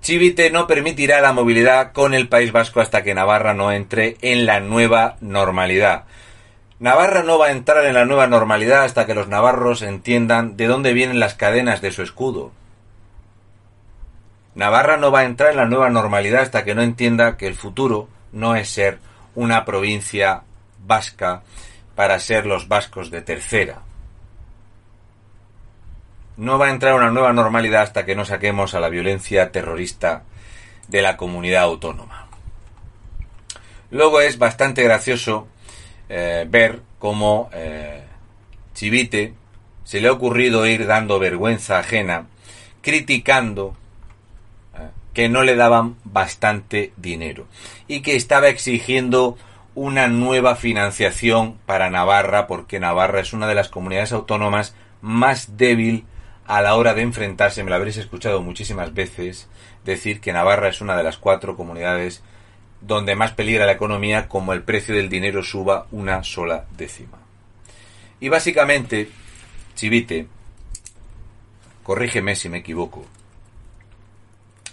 Chivite no permitirá la movilidad con el País Vasco hasta que Navarra no entre en la nueva normalidad. Navarra no va a entrar en la nueva normalidad hasta que los navarros entiendan de dónde vienen las cadenas de su escudo. Navarra no va a entrar en la nueva normalidad hasta que no entienda que el futuro no es ser una provincia vasca para ser los vascos de tercera. no va a entrar una nueva normalidad hasta que no saquemos a la violencia terrorista de la comunidad autónoma. Luego es bastante gracioso eh, ver cómo eh, Chivite se le ha ocurrido ir dando vergüenza ajena, criticando que no le daban bastante dinero y que estaba exigiendo una nueva financiación para Navarra porque Navarra es una de las comunidades autónomas más débil a la hora de enfrentarse, me lo habréis escuchado muchísimas veces, decir que Navarra es una de las cuatro comunidades donde más peligra la economía como el precio del dinero suba una sola décima. Y básicamente, Chivite, corrígeme si me equivoco,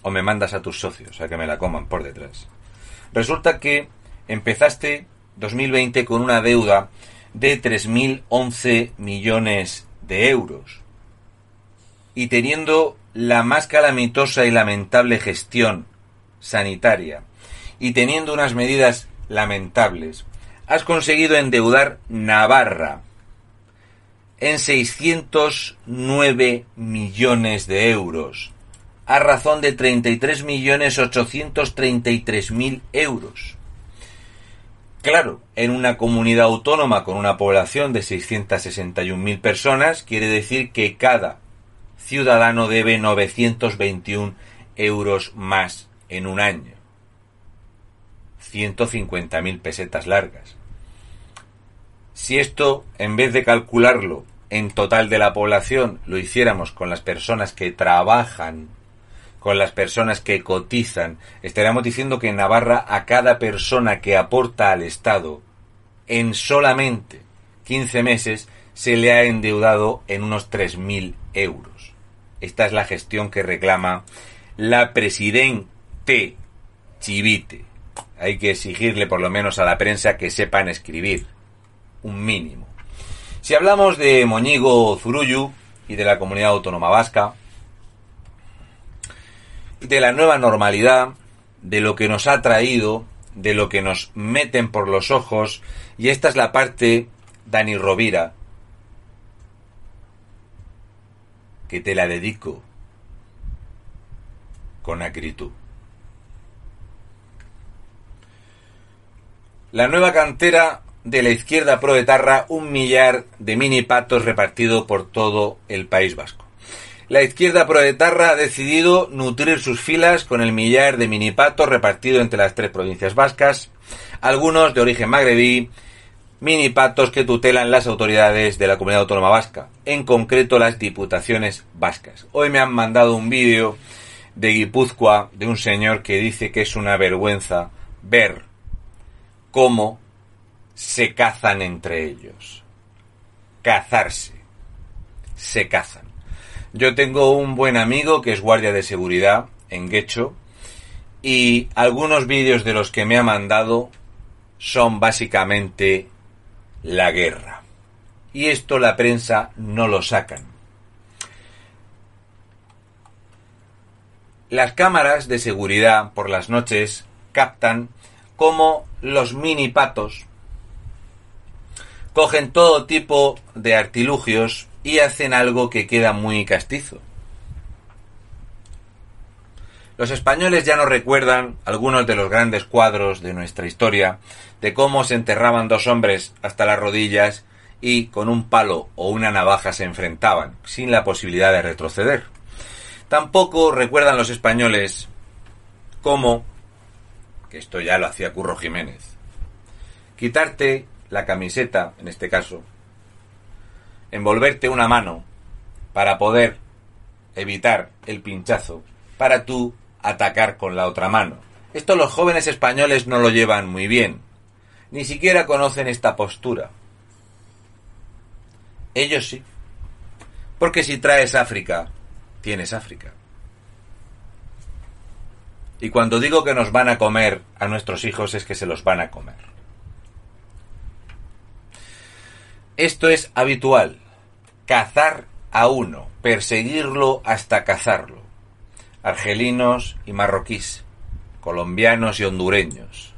o me mandas a tus socios a que me la coman por detrás. Resulta que empezaste 2020 con una deuda de 3.011 millones de euros y teniendo la más calamitosa y lamentable gestión sanitaria y teniendo unas medidas lamentables, has conseguido endeudar Navarra en 609 millones de euros, a razón de 33 millones 833 mil euros. Claro, en una comunidad autónoma con una población de 661.000 personas, quiere decir que cada ciudadano debe 921 euros más en un año. 150.000 pesetas largas. Si esto, en vez de calcularlo en total de la población, lo hiciéramos con las personas que trabajan con las personas que cotizan, estaríamos diciendo que en Navarra a cada persona que aporta al Estado en solamente 15 meses se le ha endeudado en unos 3.000 euros. Esta es la gestión que reclama la presidente Chivite. Hay que exigirle por lo menos a la prensa que sepan escribir. Un mínimo. Si hablamos de Moñigo Zurullu y de la comunidad autónoma vasca, de la nueva normalidad, de lo que nos ha traído, de lo que nos meten por los ojos, y esta es la parte, Dani Rovira, que te la dedico con acritud. La nueva cantera de la izquierda proetarra, un millar de mini patos repartido por todo el País Vasco la izquierda proetarra ha decidido nutrir sus filas con el millar de minipatos repartido entre las tres provincias vascas, algunos de origen magrebí, minipatos que tutelan las autoridades de la comunidad autónoma vasca, en concreto las diputaciones vascas. Hoy me han mandado un vídeo de Guipúzcoa de un señor que dice que es una vergüenza ver cómo se cazan entre ellos. Cazarse. Se cazan. Yo tengo un buen amigo que es guardia de seguridad en Guecho y algunos vídeos de los que me ha mandado son básicamente la guerra. Y esto la prensa no lo sacan. Las cámaras de seguridad por las noches captan cómo los mini patos cogen todo tipo de artilugios y hacen algo que queda muy castizo. Los españoles ya no recuerdan algunos de los grandes cuadros de nuestra historia, de cómo se enterraban dos hombres hasta las rodillas y con un palo o una navaja se enfrentaban, sin la posibilidad de retroceder. Tampoco recuerdan los españoles cómo, que esto ya lo hacía Curro Jiménez, quitarte la camiseta, en este caso, envolverte una mano para poder evitar el pinchazo, para tú atacar con la otra mano. Esto los jóvenes españoles no lo llevan muy bien. Ni siquiera conocen esta postura. Ellos sí. Porque si traes África, tienes África. Y cuando digo que nos van a comer a nuestros hijos es que se los van a comer. Esto es habitual cazar a uno, perseguirlo hasta cazarlo. Argelinos y marroquíes, colombianos y hondureños.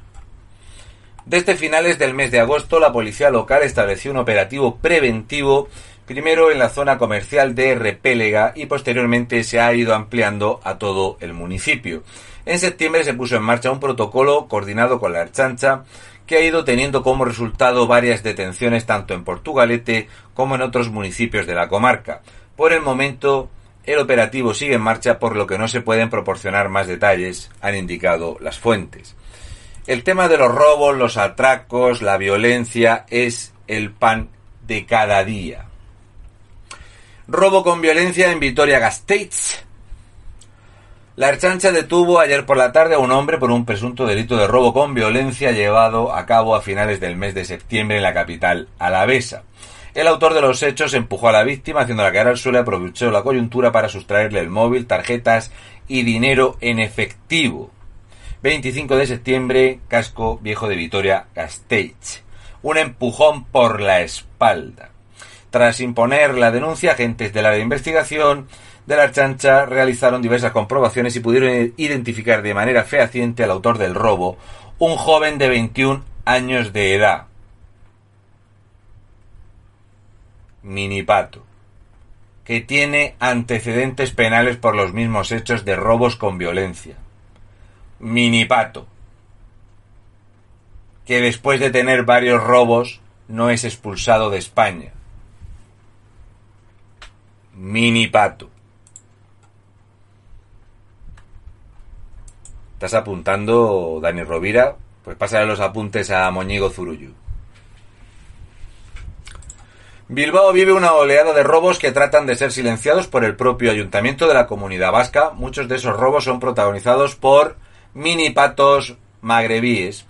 Desde finales del mes de agosto, la policía local estableció un operativo preventivo primero en la zona comercial de Repélega y posteriormente se ha ido ampliando a todo el municipio. En septiembre se puso en marcha un protocolo coordinado con la Archancha que ha ido teniendo como resultado varias detenciones tanto en Portugalete como en otros municipios de la comarca. Por el momento, el operativo sigue en marcha por lo que no se pueden proporcionar más detalles, han indicado las fuentes. El tema de los robos, los atracos, la violencia es el pan de cada día. Robo con violencia en Vitoria-Gasteiz. La Archancha detuvo ayer por la tarde a un hombre por un presunto delito de robo con violencia llevado a cabo a finales del mes de septiembre en la capital alavesa. El autor de los hechos empujó a la víctima haciéndola caer al suelo y aprovechó la coyuntura para sustraerle el móvil, tarjetas y dinero en efectivo. 25 de septiembre, casco viejo de Vitoria, Gasteiz. Un empujón por la espalda. Tras imponer la denuncia, agentes de la investigación de la chancha realizaron diversas comprobaciones y pudieron identificar de manera fehaciente al autor del robo, un joven de 21 años de edad. Minipato, que tiene antecedentes penales por los mismos hechos de robos con violencia. Minipato, que después de tener varios robos no es expulsado de España. Minipato. ¿Estás apuntando, Dani Rovira? Pues pásale los apuntes a Moñigo Zurullu. Bilbao vive una oleada de robos que tratan de ser silenciados por el propio ayuntamiento de la comunidad vasca. Muchos de esos robos son protagonizados por mini patos magrebíes.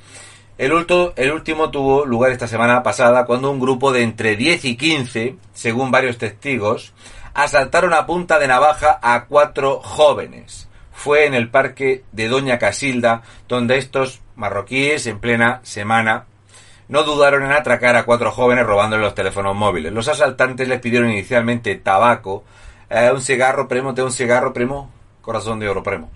El, el, último tuvo lugar esta semana pasada cuando un grupo de entre 10 y 15, según varios testigos, asaltaron a punta de navaja a cuatro jóvenes fue en el parque de Doña Casilda, donde estos marroquíes en plena semana no dudaron en atracar a cuatro jóvenes robándole los teléfonos móviles. Los asaltantes les pidieron inicialmente tabaco, eh, un cigarro, primo, de un cigarro, primo, corazón de oro, primo.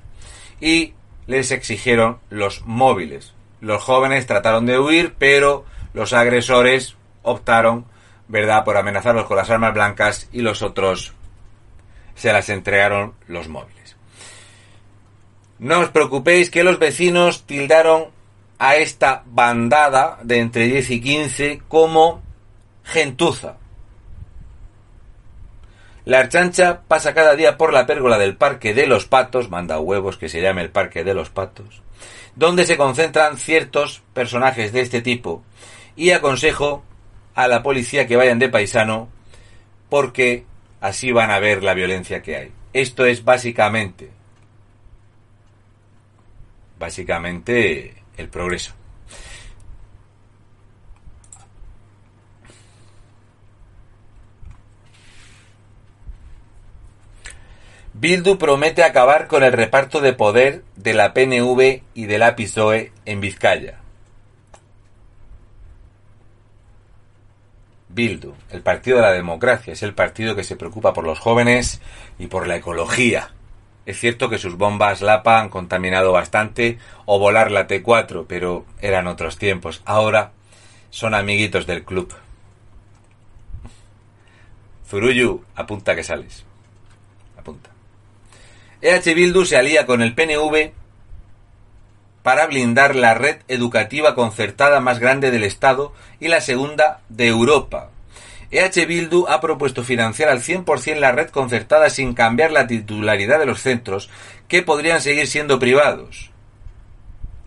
Y les exigieron los móviles. Los jóvenes trataron de huir, pero los agresores optaron, ¿verdad?, por amenazarlos con las armas blancas y los otros se las entregaron los móviles. No os preocupéis que los vecinos tildaron a esta bandada de entre 10 y 15 como gentuza. La archancha pasa cada día por la pérgola del Parque de los Patos, manda huevos que se llame el Parque de los Patos, donde se concentran ciertos personajes de este tipo, y aconsejo a la policía que vayan de paisano porque así van a ver la violencia que hay. Esto es básicamente básicamente el progreso. Bildu promete acabar con el reparto de poder de la PNV y de la PSOE en Vizcaya. Bildu, el Partido de la Democracia, es el partido que se preocupa por los jóvenes y por la ecología. Es cierto que sus bombas Lapa han contaminado bastante, o volar la T4, pero eran otros tiempos. Ahora son amiguitos del club. Zuruyu, apunta que sales. Apunta. EH Bildu se alía con el PNV para blindar la red educativa concertada más grande del Estado y la segunda de Europa. EH Bildu ha propuesto financiar al 100% la red concertada sin cambiar la titularidad de los centros, que podrían seguir siendo privados.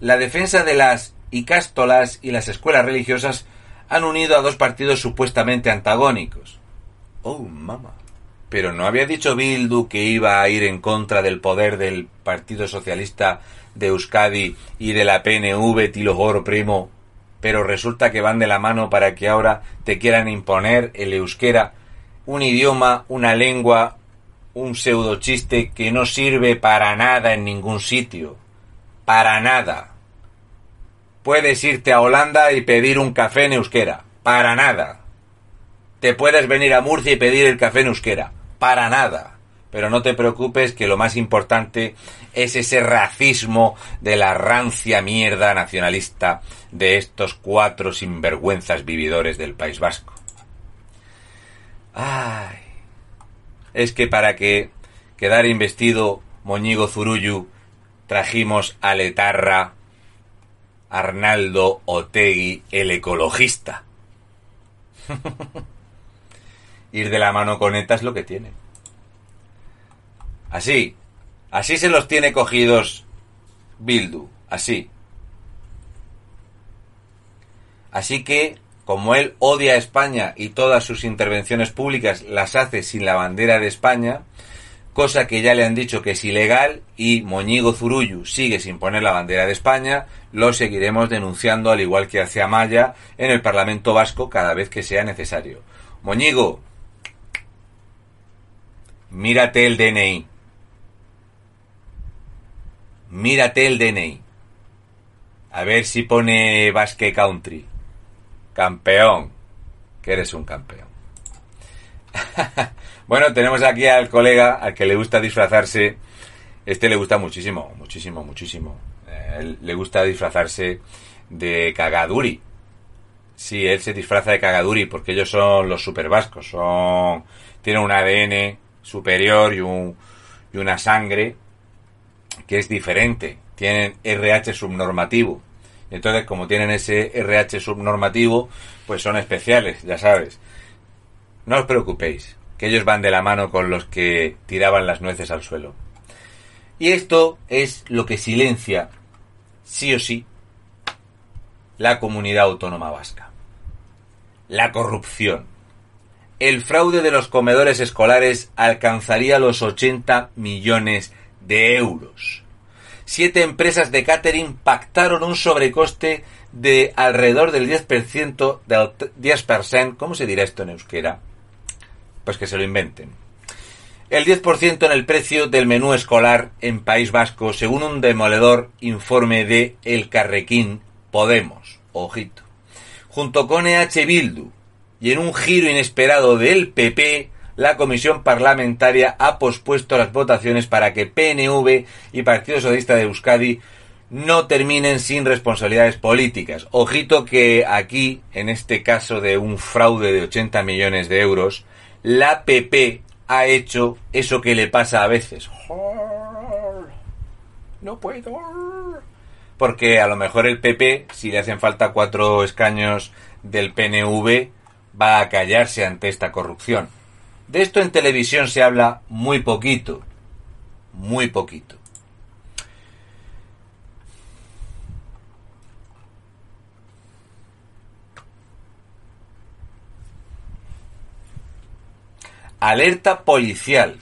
La defensa de las icástolas y las escuelas religiosas han unido a dos partidos supuestamente antagónicos. Oh, mamá. Pero no había dicho Bildu que iba a ir en contra del poder del Partido Socialista de Euskadi y de la PNV Tilo Primo pero resulta que van de la mano para que ahora te quieran imponer el euskera, un idioma, una lengua, un pseudo chiste que no sirve para nada en ningún sitio. Para nada. Puedes irte a Holanda y pedir un café en euskera. Para nada. Te puedes venir a Murcia y pedir el café en euskera. Para nada. Pero no te preocupes que lo más importante es ese racismo de la rancia mierda nacionalista de estos cuatro sinvergüenzas vividores del País Vasco. Ay. Es que para que quedara investido Moñigo Zurullu trajimos a Letarra Arnaldo Otegui, el ecologista. Ir de la mano con ETA es lo que tiene. Así, así se los tiene cogidos Bildu, así. Así que, como él odia a España y todas sus intervenciones públicas las hace sin la bandera de España, cosa que ya le han dicho que es ilegal y Moñigo Zurullu sigue sin poner la bandera de España, lo seguiremos denunciando al igual que hace Amaya en el Parlamento Vasco cada vez que sea necesario. Moñigo, mírate el DNI. Mírate el DNI. A ver si pone Basque Country. Campeón. Que eres un campeón. bueno, tenemos aquí al colega al que le gusta disfrazarse. Este le gusta muchísimo, muchísimo, muchísimo. Eh, le gusta disfrazarse de Cagaduri. Sí, él se disfraza de Cagaduri porque ellos son los super vascos. Son, tienen un ADN superior y, un, y una sangre que es diferente. Tienen RH subnormativo. Entonces, como tienen ese RH subnormativo, pues son especiales, ya sabes. No os preocupéis, que ellos van de la mano con los que tiraban las nueces al suelo. Y esto es lo que silencia, sí o sí, la comunidad autónoma vasca. La corrupción. El fraude de los comedores escolares alcanzaría los 80 millones de euros siete empresas de catering pactaron un sobrecoste de alrededor del 10%, del 10%, ¿cómo se dirá esto en euskera? Pues que se lo inventen. El 10% en el precio del menú escolar en País Vasco, según un demoledor informe de El Carrequín Podemos. Ojito. Junto con EH Bildu y en un giro inesperado del PP, la comisión parlamentaria ha pospuesto las votaciones para que PNV y Partido Socialista de Euskadi no terminen sin responsabilidades políticas. Ojito que aquí, en este caso de un fraude de 80 millones de euros, la PP ha hecho eso que le pasa a veces. No puedo. Porque a lo mejor el PP, si le hacen falta cuatro escaños del PNV, va a callarse ante esta corrupción. De esto en televisión se habla muy poquito, muy poquito. Alerta policial.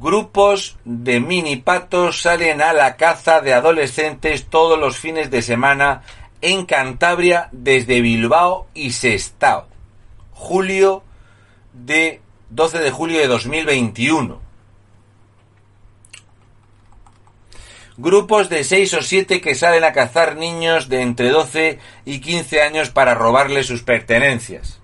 Grupos de mini patos salen a la caza de adolescentes todos los fines de semana en Cantabria desde Bilbao y Sestao. Julio de 12 de julio de 2021. Grupos de 6 o 7 que salen a cazar niños de entre 12 y 15 años para robarles sus pertenencias.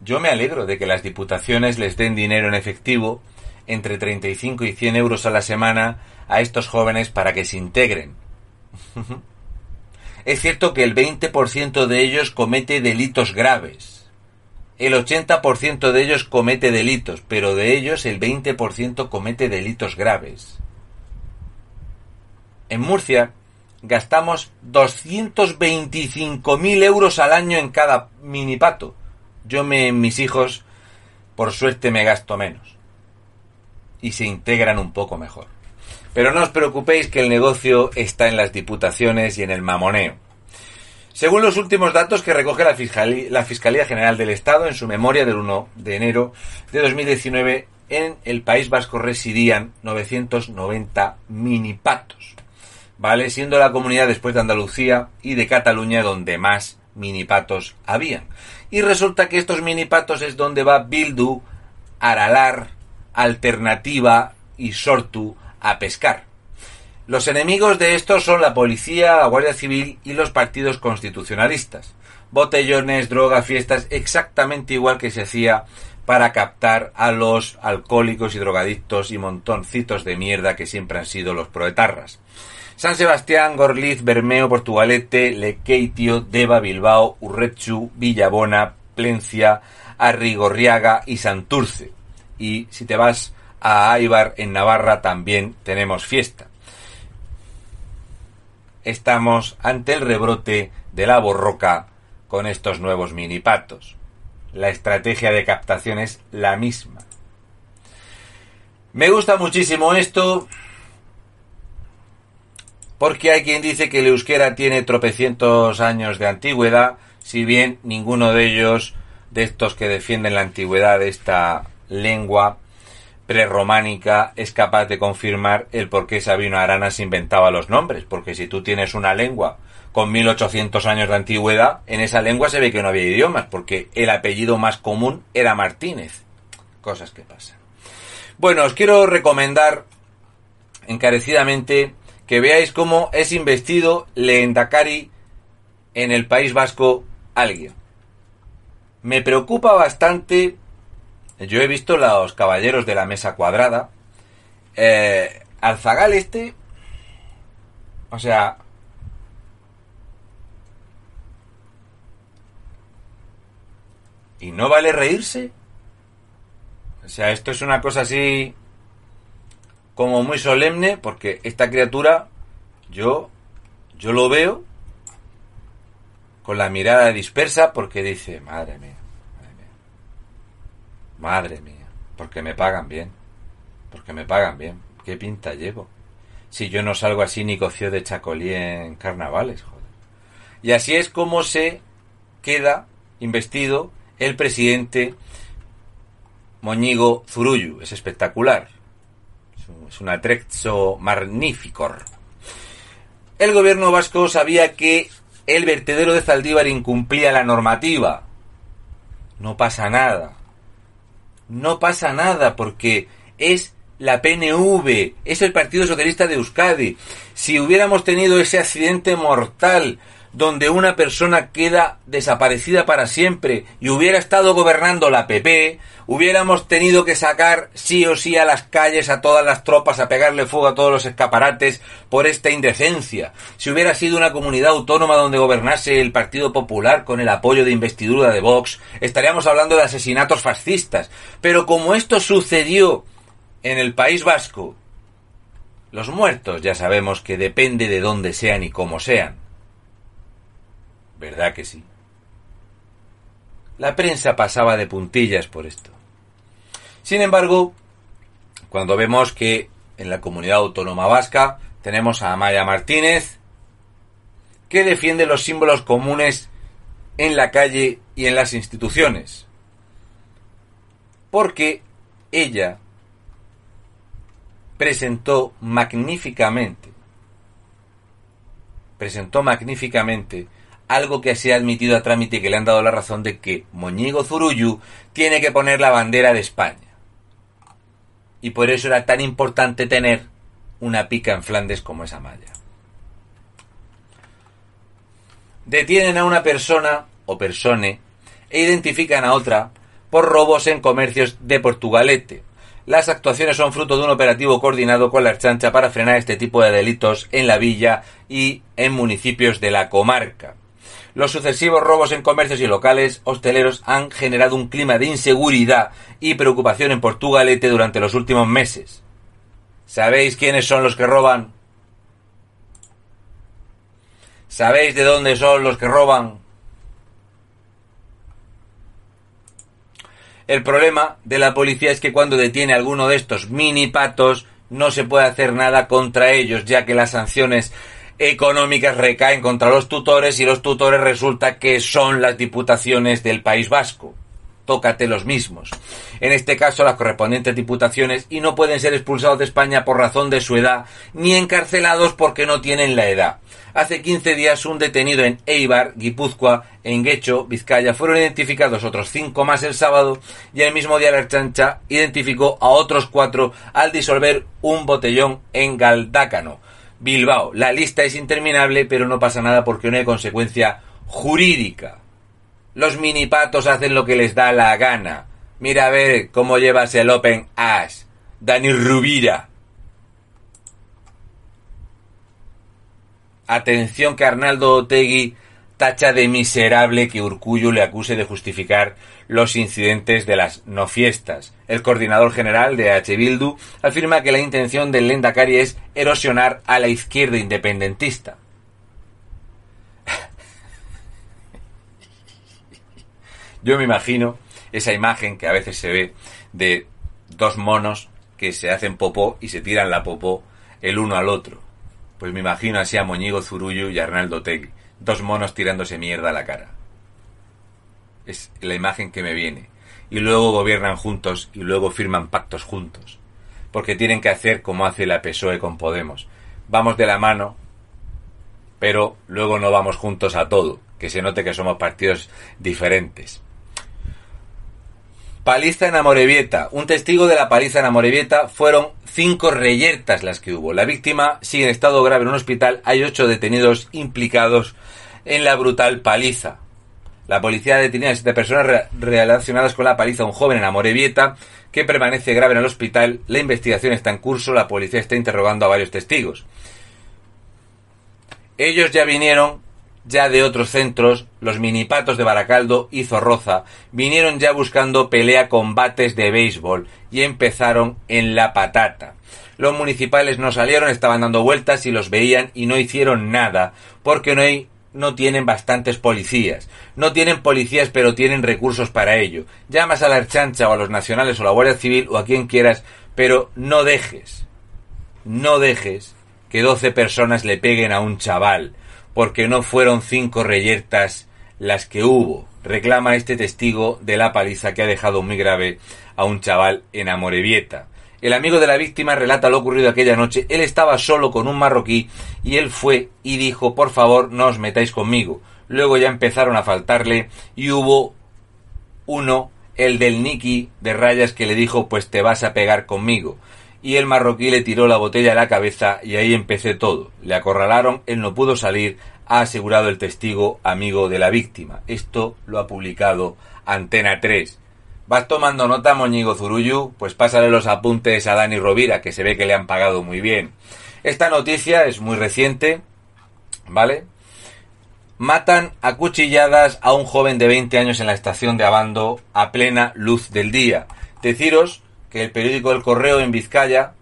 Yo me alegro de que las diputaciones les den dinero en efectivo, entre 35 y 100 euros a la semana, a estos jóvenes para que se integren. Es cierto que el 20% de ellos comete delitos graves. El 80% de ellos comete delitos, pero de ellos el 20% comete delitos graves. En Murcia gastamos 225.000 euros al año en cada minipato. Yo me, mis hijos, por suerte, me gasto menos. Y se integran un poco mejor. Pero no os preocupéis que el negocio está en las diputaciones y en el mamoneo. Según los últimos datos que recoge la Fiscalía, General del Estado en su memoria del 1 de enero de 2019, en el País Vasco residían 990 minipatos, ¿vale? Siendo la comunidad después de Andalucía y de Cataluña donde más minipatos habían. Y resulta que estos minipatos es donde va Bildu, Aralar, Alternativa y Sortu a pescar. Los enemigos de estos son la policía, la Guardia Civil y los partidos constitucionalistas. Botellones, droga, fiestas, exactamente igual que se hacía para captar a los alcohólicos y drogadictos y montoncitos de mierda que siempre han sido los proetarras. San Sebastián, Gorliz, Bermeo, Portugalete, Lequeitio, Deva, Bilbao, Urrechu, Villabona, Plencia, Arrigorriaga y Santurce. Y si te vas a Aibar, en Navarra, también tenemos fiesta. Estamos ante el rebrote de la borroca con estos nuevos minipatos. La estrategia de captación es la misma. Me gusta muchísimo esto porque hay quien dice que el euskera tiene tropecientos años de antigüedad, si bien ninguno de ellos, de estos que defienden la antigüedad de esta lengua prerrománica, es capaz de confirmar el por qué Sabino Arana se inventaba los nombres, porque si tú tienes una lengua con 1800 años de antigüedad, en esa lengua se ve que no había idiomas, porque el apellido más común era Martínez. Cosas que pasan. Bueno, os quiero recomendar encarecidamente que veáis cómo es investido Leendakari en el País Vasco alguien. Me preocupa bastante. Yo he visto los caballeros de la mesa cuadrada. Eh, Alzagal este. O sea. ¿Y no vale reírse? O sea, esto es una cosa así como muy solemne porque esta criatura yo yo lo veo con la mirada dispersa porque dice, madre mía, madre mía, porque me pagan bien, porque me pagan bien, ¿qué pinta llevo? Si yo no salgo así ni coció de chacolí en carnavales, joder. Y así es como se queda investido el presidente Moñigo Zurullu. Es espectacular es un atrezzo magnificor. El gobierno vasco sabía que el vertedero de Zaldívar incumplía la normativa. No pasa nada. No pasa nada porque es la PNV, es el Partido Socialista de Euskadi. Si hubiéramos tenido ese accidente mortal donde una persona queda desaparecida para siempre y hubiera estado gobernando la PP, hubiéramos tenido que sacar sí o sí a las calles a todas las tropas a pegarle fuego a todos los escaparates por esta indecencia. Si hubiera sido una comunidad autónoma donde gobernase el Partido Popular con el apoyo de investidura de Vox, estaríamos hablando de asesinatos fascistas. Pero como esto sucedió en el País Vasco, los muertos ya sabemos que depende de dónde sean y cómo sean. ¿Verdad que sí? La prensa pasaba de puntillas por esto. Sin embargo, cuando vemos que en la comunidad autónoma vasca tenemos a Amaya Martínez, que defiende los símbolos comunes en la calle y en las instituciones. Porque ella presentó magníficamente, presentó magníficamente algo que se ha admitido a trámite y que le han dado la razón de que Moñigo Zurullu tiene que poner la bandera de España. Y por eso era tan importante tener una pica en Flandes como esa malla. Detienen a una persona o persone e identifican a otra por robos en comercios de Portugalete. Las actuaciones son fruto de un operativo coordinado con la Archancha para frenar este tipo de delitos en la villa y en municipios de la comarca. Los sucesivos robos en comercios y locales hosteleros han generado un clima de inseguridad y preocupación en Portugalete durante los últimos meses. ¿Sabéis quiénes son los que roban? ¿Sabéis de dónde son los que roban? El problema de la policía es que cuando detiene a alguno de estos mini patos no se puede hacer nada contra ellos, ya que las sanciones económicas recaen contra los tutores y los tutores resulta que son las diputaciones del País Vasco. Tócate los mismos. En este caso, las correspondientes diputaciones y no pueden ser expulsados de España por razón de su edad, ni encarcelados porque no tienen la edad. Hace 15 días, un detenido en Eibar, Guipúzcoa, en Guecho, Vizcaya, fueron identificados otros cinco más el sábado y el mismo día la chancha identificó a otros cuatro al disolver un botellón en Galdácano. Bilbao. La lista es interminable, pero no pasa nada porque no hay consecuencia jurídica. Los minipatos hacen lo que les da la gana. Mira a ver cómo llevas el Open Ash. Dani Rubira. Atención que Arnaldo Otegui tacha de miserable que Urcullo le acuse de justificar los incidentes de las no fiestas. El coordinador general de H. Bildu afirma que la intención del Lendakari es erosionar a la izquierda independentista. Yo me imagino esa imagen que a veces se ve de dos monos que se hacen popó y se tiran la popó el uno al otro. Pues me imagino así a Moñigo Zurullo y Arnaldo Tegui, dos monos tirándose mierda a la cara. Es la imagen que me viene. Y luego gobiernan juntos y luego firman pactos juntos. Porque tienen que hacer como hace la PSOE con Podemos. Vamos de la mano, pero luego no vamos juntos a todo. Que se note que somos partidos diferentes. Paliza en Amorebieta. Un testigo de la paliza en Amorebieta fueron cinco reyertas las que hubo. La víctima sigue en estado grave en un hospital. Hay ocho detenidos implicados en la brutal paliza. La policía ha detenido a siete personas relacionadas con la paliza a un joven en Amorebieta que permanece grave en el hospital. La investigación está en curso. La policía está interrogando a varios testigos. Ellos ya vinieron ya de otros centros, los minipatos de Baracaldo y Zorroza vinieron ya buscando pelea combates de béisbol y empezaron en la patata. Los municipales no salieron, estaban dando vueltas y los veían y no hicieron nada porque no hay no tienen bastantes policías. No tienen policías, pero tienen recursos para ello. Llamas a la Archancha o a los nacionales o a la Guardia Civil o a quien quieras, pero no dejes, no dejes que doce personas le peguen a un chaval porque no fueron cinco reyertas las que hubo, reclama este testigo de la paliza que ha dejado muy grave a un chaval en Amorebieta. El amigo de la víctima relata lo ocurrido aquella noche. Él estaba solo con un marroquí y él fue y dijo, por favor, no os metáis conmigo. Luego ya empezaron a faltarle y hubo uno, el del Niki de rayas, que le dijo, pues te vas a pegar conmigo y el marroquí le tiró la botella a la cabeza y ahí empecé todo. Le acorralaron, él no pudo salir, ha asegurado el testigo amigo de la víctima. Esto lo ha publicado Antena 3. ¿Vas tomando nota, Moñigo Zurullu? Pues pásale los apuntes a Dani Rovira, que se ve que le han pagado muy bien. Esta noticia es muy reciente, ¿vale? Matan a cuchilladas a un joven de 20 años en la estación de Abando a plena luz del día. Deciros que el periódico El Correo en Vizcaya,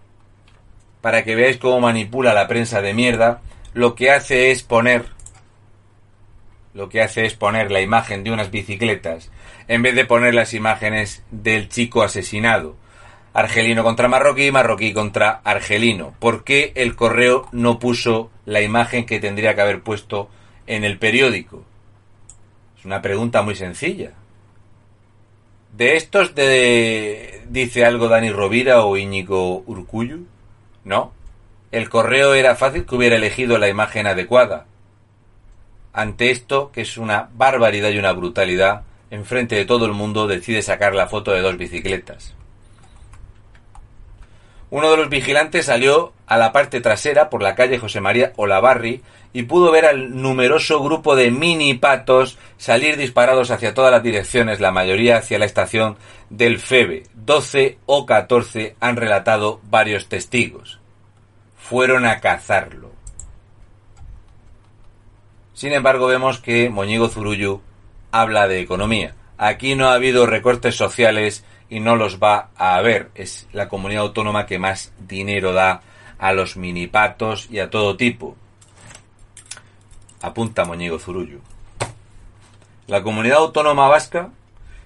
para que veáis cómo manipula la prensa de mierda, lo que hace es poner lo que hace es poner la imagen de unas bicicletas en vez de poner las imágenes del chico asesinado. Argelino contra marroquí, marroquí contra argelino. ¿Por qué el correo no puso la imagen que tendría que haber puesto en el periódico? Es una pregunta muy sencilla. ¿De estos de dice algo Dani Rovira o Íñigo Urcuyu? No. El correo era fácil que hubiera elegido la imagen adecuada. Ante esto, que es una barbaridad y una brutalidad, enfrente de todo el mundo decide sacar la foto de dos bicicletas. Uno de los vigilantes salió a la parte trasera por la calle José María Olavarri y pudo ver al numeroso grupo de mini patos salir disparados hacia todas las direcciones, la mayoría hacia la estación del Febe. Doce o catorce han relatado varios testigos. Fueron a cazarlo. Sin embargo, vemos que Moñigo Zurullu habla de economía. Aquí no ha habido recortes sociales y no los va a haber. Es la comunidad autónoma que más dinero da a los minipatos y a todo tipo apunta Moñigo Zurullo. La comunidad autónoma vasca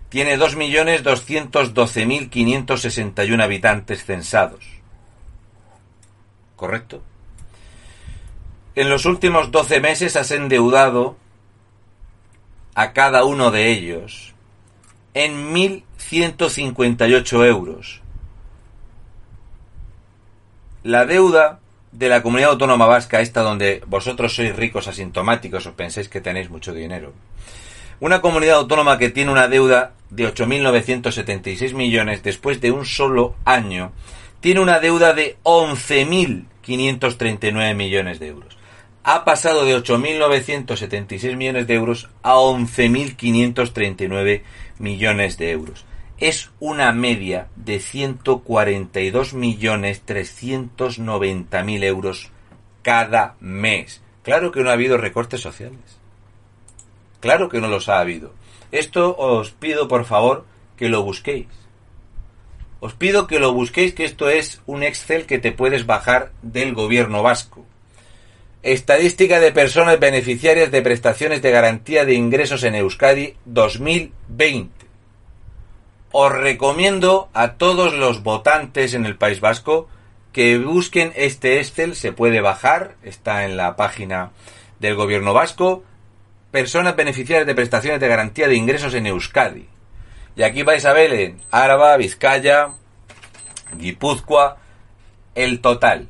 tiene 2.212.561 habitantes censados. ¿Correcto? En los últimos 12 meses has endeudado a cada uno de ellos en 1.158 euros. La deuda de la comunidad autónoma vasca, esta donde vosotros sois ricos asintomáticos o pensáis que tenéis mucho dinero. Una comunidad autónoma que tiene una deuda de 8.976 millones después de un solo año, tiene una deuda de 11.539 millones de euros. Ha pasado de 8.976 millones de euros a 11.539 millones de euros. es una media de 142.390.000 euros cada mes. Claro que no ha habido recortes sociales. Claro que no los ha habido. Esto os pido por favor que lo busquéis. Os pido que lo busquéis, que esto es un Excel que te puedes bajar del gobierno vasco. Estadística de personas beneficiarias de prestaciones de garantía de ingresos en Euskadi 2020. Os recomiendo a todos los votantes en el País Vasco que busquen este Excel, se puede bajar, está en la página del gobierno vasco, personas beneficiarias de prestaciones de garantía de ingresos en Euskadi. Y aquí vais a ver en Áraba, Vizcaya, Guipúzcoa, el total.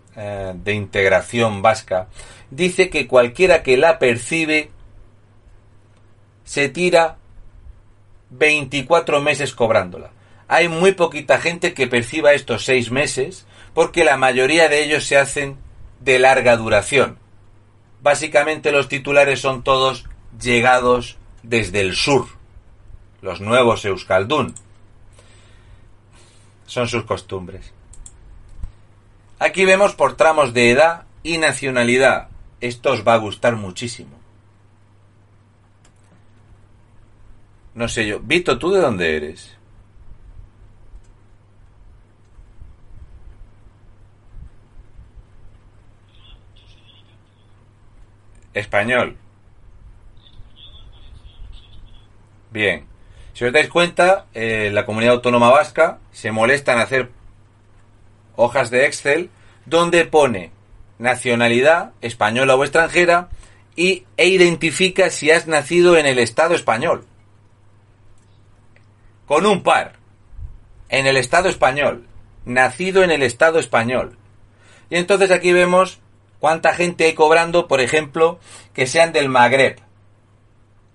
eh, de integración vasca, dice que cualquiera que la percibe se tira 24 meses cobrándola. Hay muy poquita gente que perciba estos seis meses porque la mayoría de ellos se hacen de larga duración. Básicamente los titulares son todos llegados desde el sur, los nuevos Euskaldun. Son sus costumbres. Aquí vemos por tramos de edad y nacionalidad. Esto os va a gustar muchísimo. No sé yo. Vito, ¿tú de dónde eres? Español. Bien. Si os dais cuenta, eh, la comunidad autónoma vasca se molesta en hacer hojas de Excel donde pone nacionalidad española o extranjera y, e identifica si has nacido en el Estado español. Con un par. En el Estado español. Nacido en el Estado español. Y entonces aquí vemos cuánta gente hay cobrando, por ejemplo, que sean del Magreb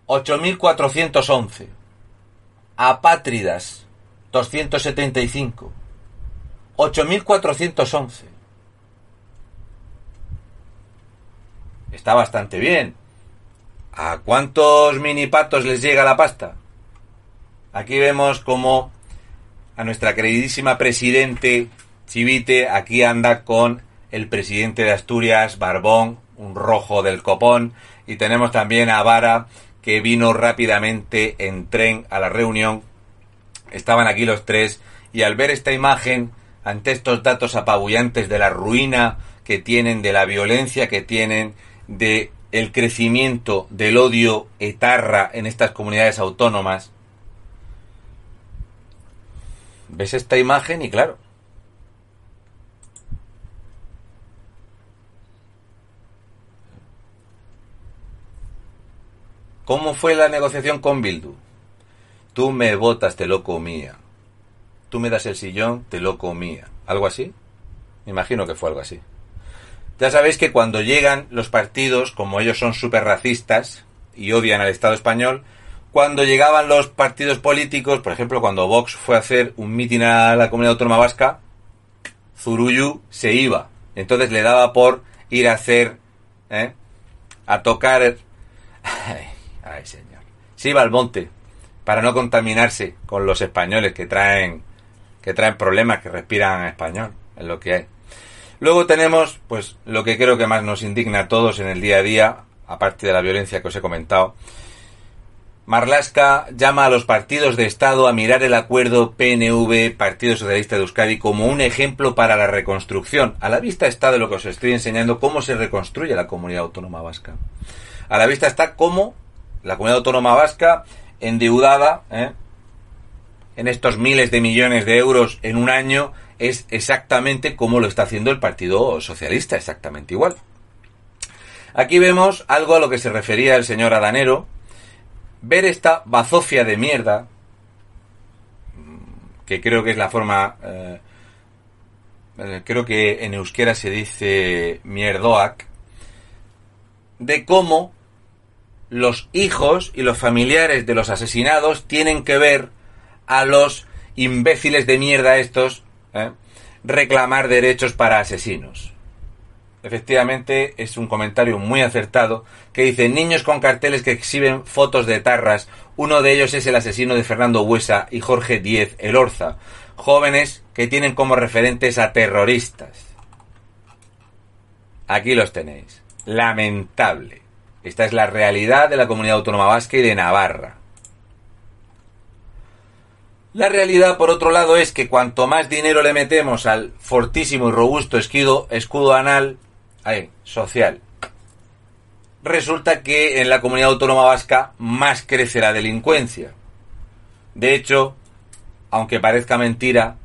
8.411. Apátridas, 275. 8.411. Está bastante bien. ¿A cuántos minipatos les llega la pasta? Aquí vemos como a nuestra queridísima presidente Chivite aquí anda con el presidente de Asturias, Barbón, un rojo del copón, y tenemos también a Vara que vino rápidamente en tren a la reunión. Estaban aquí los tres y al ver esta imagen, ante estos datos apabullantes de la ruina que tienen, de la violencia que tienen, de el crecimiento del odio etarra en estas comunidades autónomas, ves esta imagen y claro, ¿Cómo fue la negociación con Bildu? Tú me votas, te lo comía. Tú me das el sillón, te lo comía. ¿Algo así? Me imagino que fue algo así. Ya sabéis que cuando llegan los partidos, como ellos son súper racistas y odian al Estado español, cuando llegaban los partidos políticos, por ejemplo, cuando Vox fue a hacer un mitin a la comunidad autónoma vasca, Zuruyu se iba. Entonces le daba por ir a hacer, ¿eh? a tocar... Ay, señor. Se iba al monte para no contaminarse con los españoles que traen que traen problemas, que respiran español, es lo que hay. Luego tenemos, pues, lo que creo que más nos indigna a todos en el día a día, aparte de la violencia que os he comentado. Marlaska llama a los partidos de Estado a mirar el acuerdo PNV, Partido Socialista de Euskadi, como un ejemplo para la reconstrucción. A la vista está de lo que os estoy enseñando cómo se reconstruye la comunidad autónoma vasca. A la vista está cómo la comunidad autónoma vasca endeudada ¿eh? En estos miles de millones de euros en un año es exactamente como lo está haciendo el Partido Socialista, exactamente igual. Aquí vemos algo a lo que se refería el señor Adanero, ver esta bazofia de mierda, que creo que es la forma, eh, creo que en euskera se dice mierdoak, de cómo los hijos y los familiares de los asesinados tienen que ver a los imbéciles de mierda estos ¿eh? reclamar derechos para asesinos. Efectivamente, es un comentario muy acertado que dice niños con carteles que exhiben fotos de tarras. Uno de ellos es el asesino de Fernando Huesa y Jorge Diez Elorza. Jóvenes que tienen como referentes a terroristas. Aquí los tenéis. Lamentable. Esta es la realidad de la comunidad autónoma vasca y de Navarra. La realidad, por otro lado, es que cuanto más dinero le metemos al fortísimo y robusto escudo, escudo anal social, resulta que en la comunidad autónoma vasca más crece la delincuencia. De hecho, aunque parezca mentira,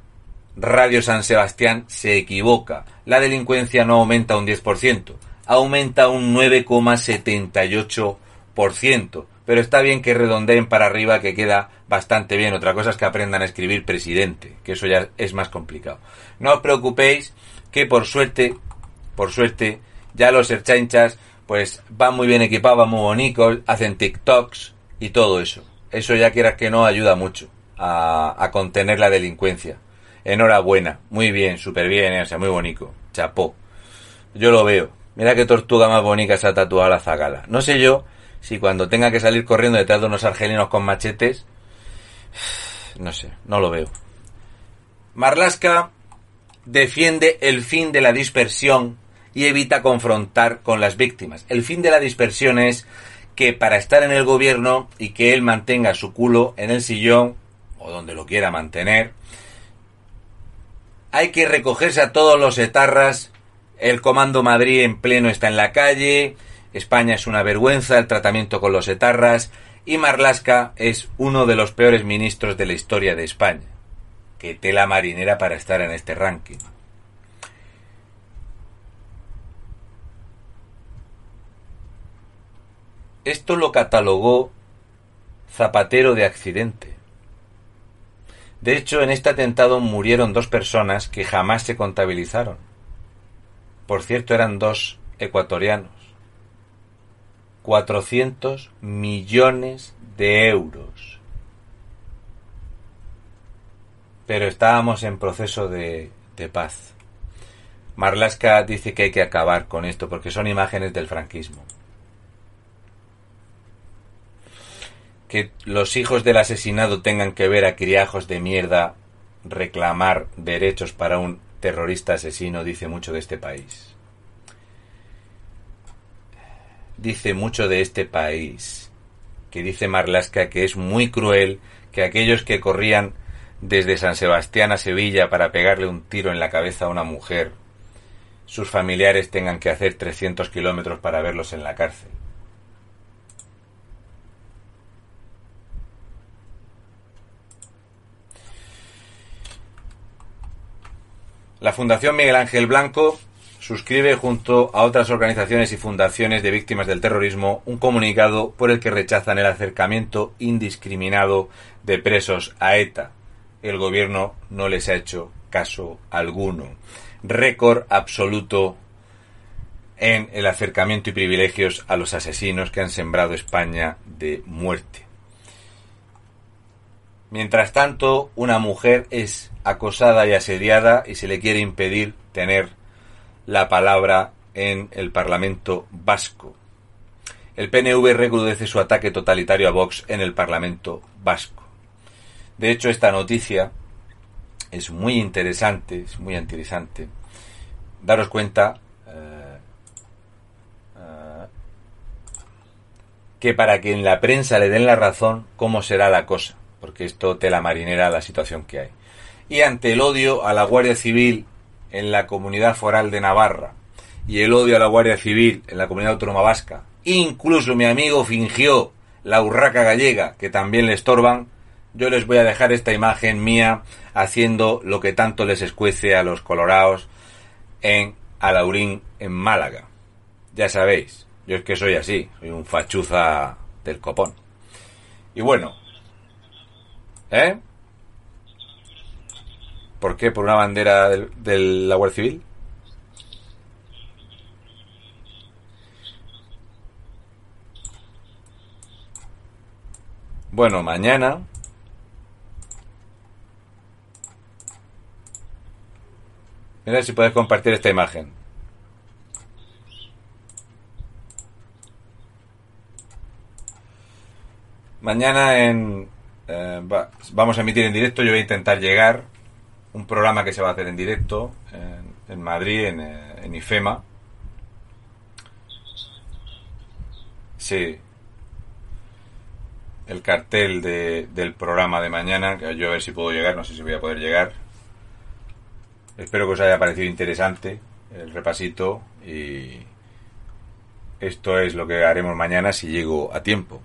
Radio San Sebastián se equivoca. La delincuencia no aumenta un 10% aumenta un 9,78%. Pero está bien que redondeen para arriba, que queda bastante bien. Otra cosa es que aprendan a escribir presidente, que eso ya es más complicado. No os preocupéis, que por suerte, por suerte, ya los erchanchas, pues van muy bien equipados, van muy bonitos, hacen TikToks y todo eso. Eso ya quieras que no ayuda mucho a, a contener la delincuencia. Enhorabuena, muy bien, súper bien, o sea, muy bonito. Chapó. Yo lo veo. Mira qué tortuga más bonita se ha tatuado la zagala. No sé yo si cuando tenga que salir corriendo detrás de unos argelinos con machetes, no sé, no lo veo. Marlaska defiende el fin de la dispersión y evita confrontar con las víctimas. El fin de la dispersión es que para estar en el gobierno y que él mantenga su culo en el sillón o donde lo quiera mantener, hay que recogerse a todos los etarras el Comando Madrid en pleno está en la calle, España es una vergüenza, el tratamiento con los etarras, y Marlasca es uno de los peores ministros de la historia de España. Que tela marinera para estar en este ranking. Esto lo catalogó Zapatero de accidente. De hecho, en este atentado murieron dos personas que jamás se contabilizaron. Por cierto, eran dos ecuatorianos. 400 millones de euros. Pero estábamos en proceso de, de paz. Marlaska dice que hay que acabar con esto porque son imágenes del franquismo. Que los hijos del asesinado tengan que ver a criajos de mierda reclamar derechos para un terrorista asesino dice mucho de este país. Dice mucho de este país, que dice Marlaska que es muy cruel que aquellos que corrían desde San Sebastián a Sevilla para pegarle un tiro en la cabeza a una mujer, sus familiares tengan que hacer 300 kilómetros para verlos en la cárcel. La Fundación Miguel Ángel Blanco suscribe junto a otras organizaciones y fundaciones de víctimas del terrorismo un comunicado por el que rechazan el acercamiento indiscriminado de presos a ETA. El gobierno no les ha hecho caso alguno. Récord absoluto en el acercamiento y privilegios a los asesinos que han sembrado España de muerte. Mientras tanto, una mujer es acosada y asediada y se le quiere impedir tener la palabra en el Parlamento vasco. El PNV recrudece su ataque totalitario a Vox en el Parlamento vasco. De hecho, esta noticia es muy interesante, es muy interesante. Daros cuenta eh, eh, que para que en la prensa le den la razón, cómo será la cosa porque esto te la marinera la situación que hay. Y ante el odio a la Guardia Civil en la comunidad foral de Navarra y el odio a la Guardia Civil en la comunidad autónoma vasca, incluso mi amigo fingió la urraca gallega que también le estorban, yo les voy a dejar esta imagen mía haciendo lo que tanto les escuece a los colorados en Alaurín, en Málaga. Ya sabéis, yo es que soy así, soy un fachuza del copón. Y bueno, ¿eh? ¿Por qué? ¿Por una bandera de la Guardia Civil? Bueno, mañana Mira si puedes compartir esta imagen. Mañana en eh, vamos a emitir en directo. Yo voy a intentar llegar un programa que se va a hacer en directo en, Madrid, en, eh, en, IFEMA. Sí. El cartel de, del programa de mañana, que yo a ver si puedo llegar, no sé si voy a poder llegar. Espero que os haya parecido interesante el repasito y esto es lo que haremos mañana si llego a tiempo.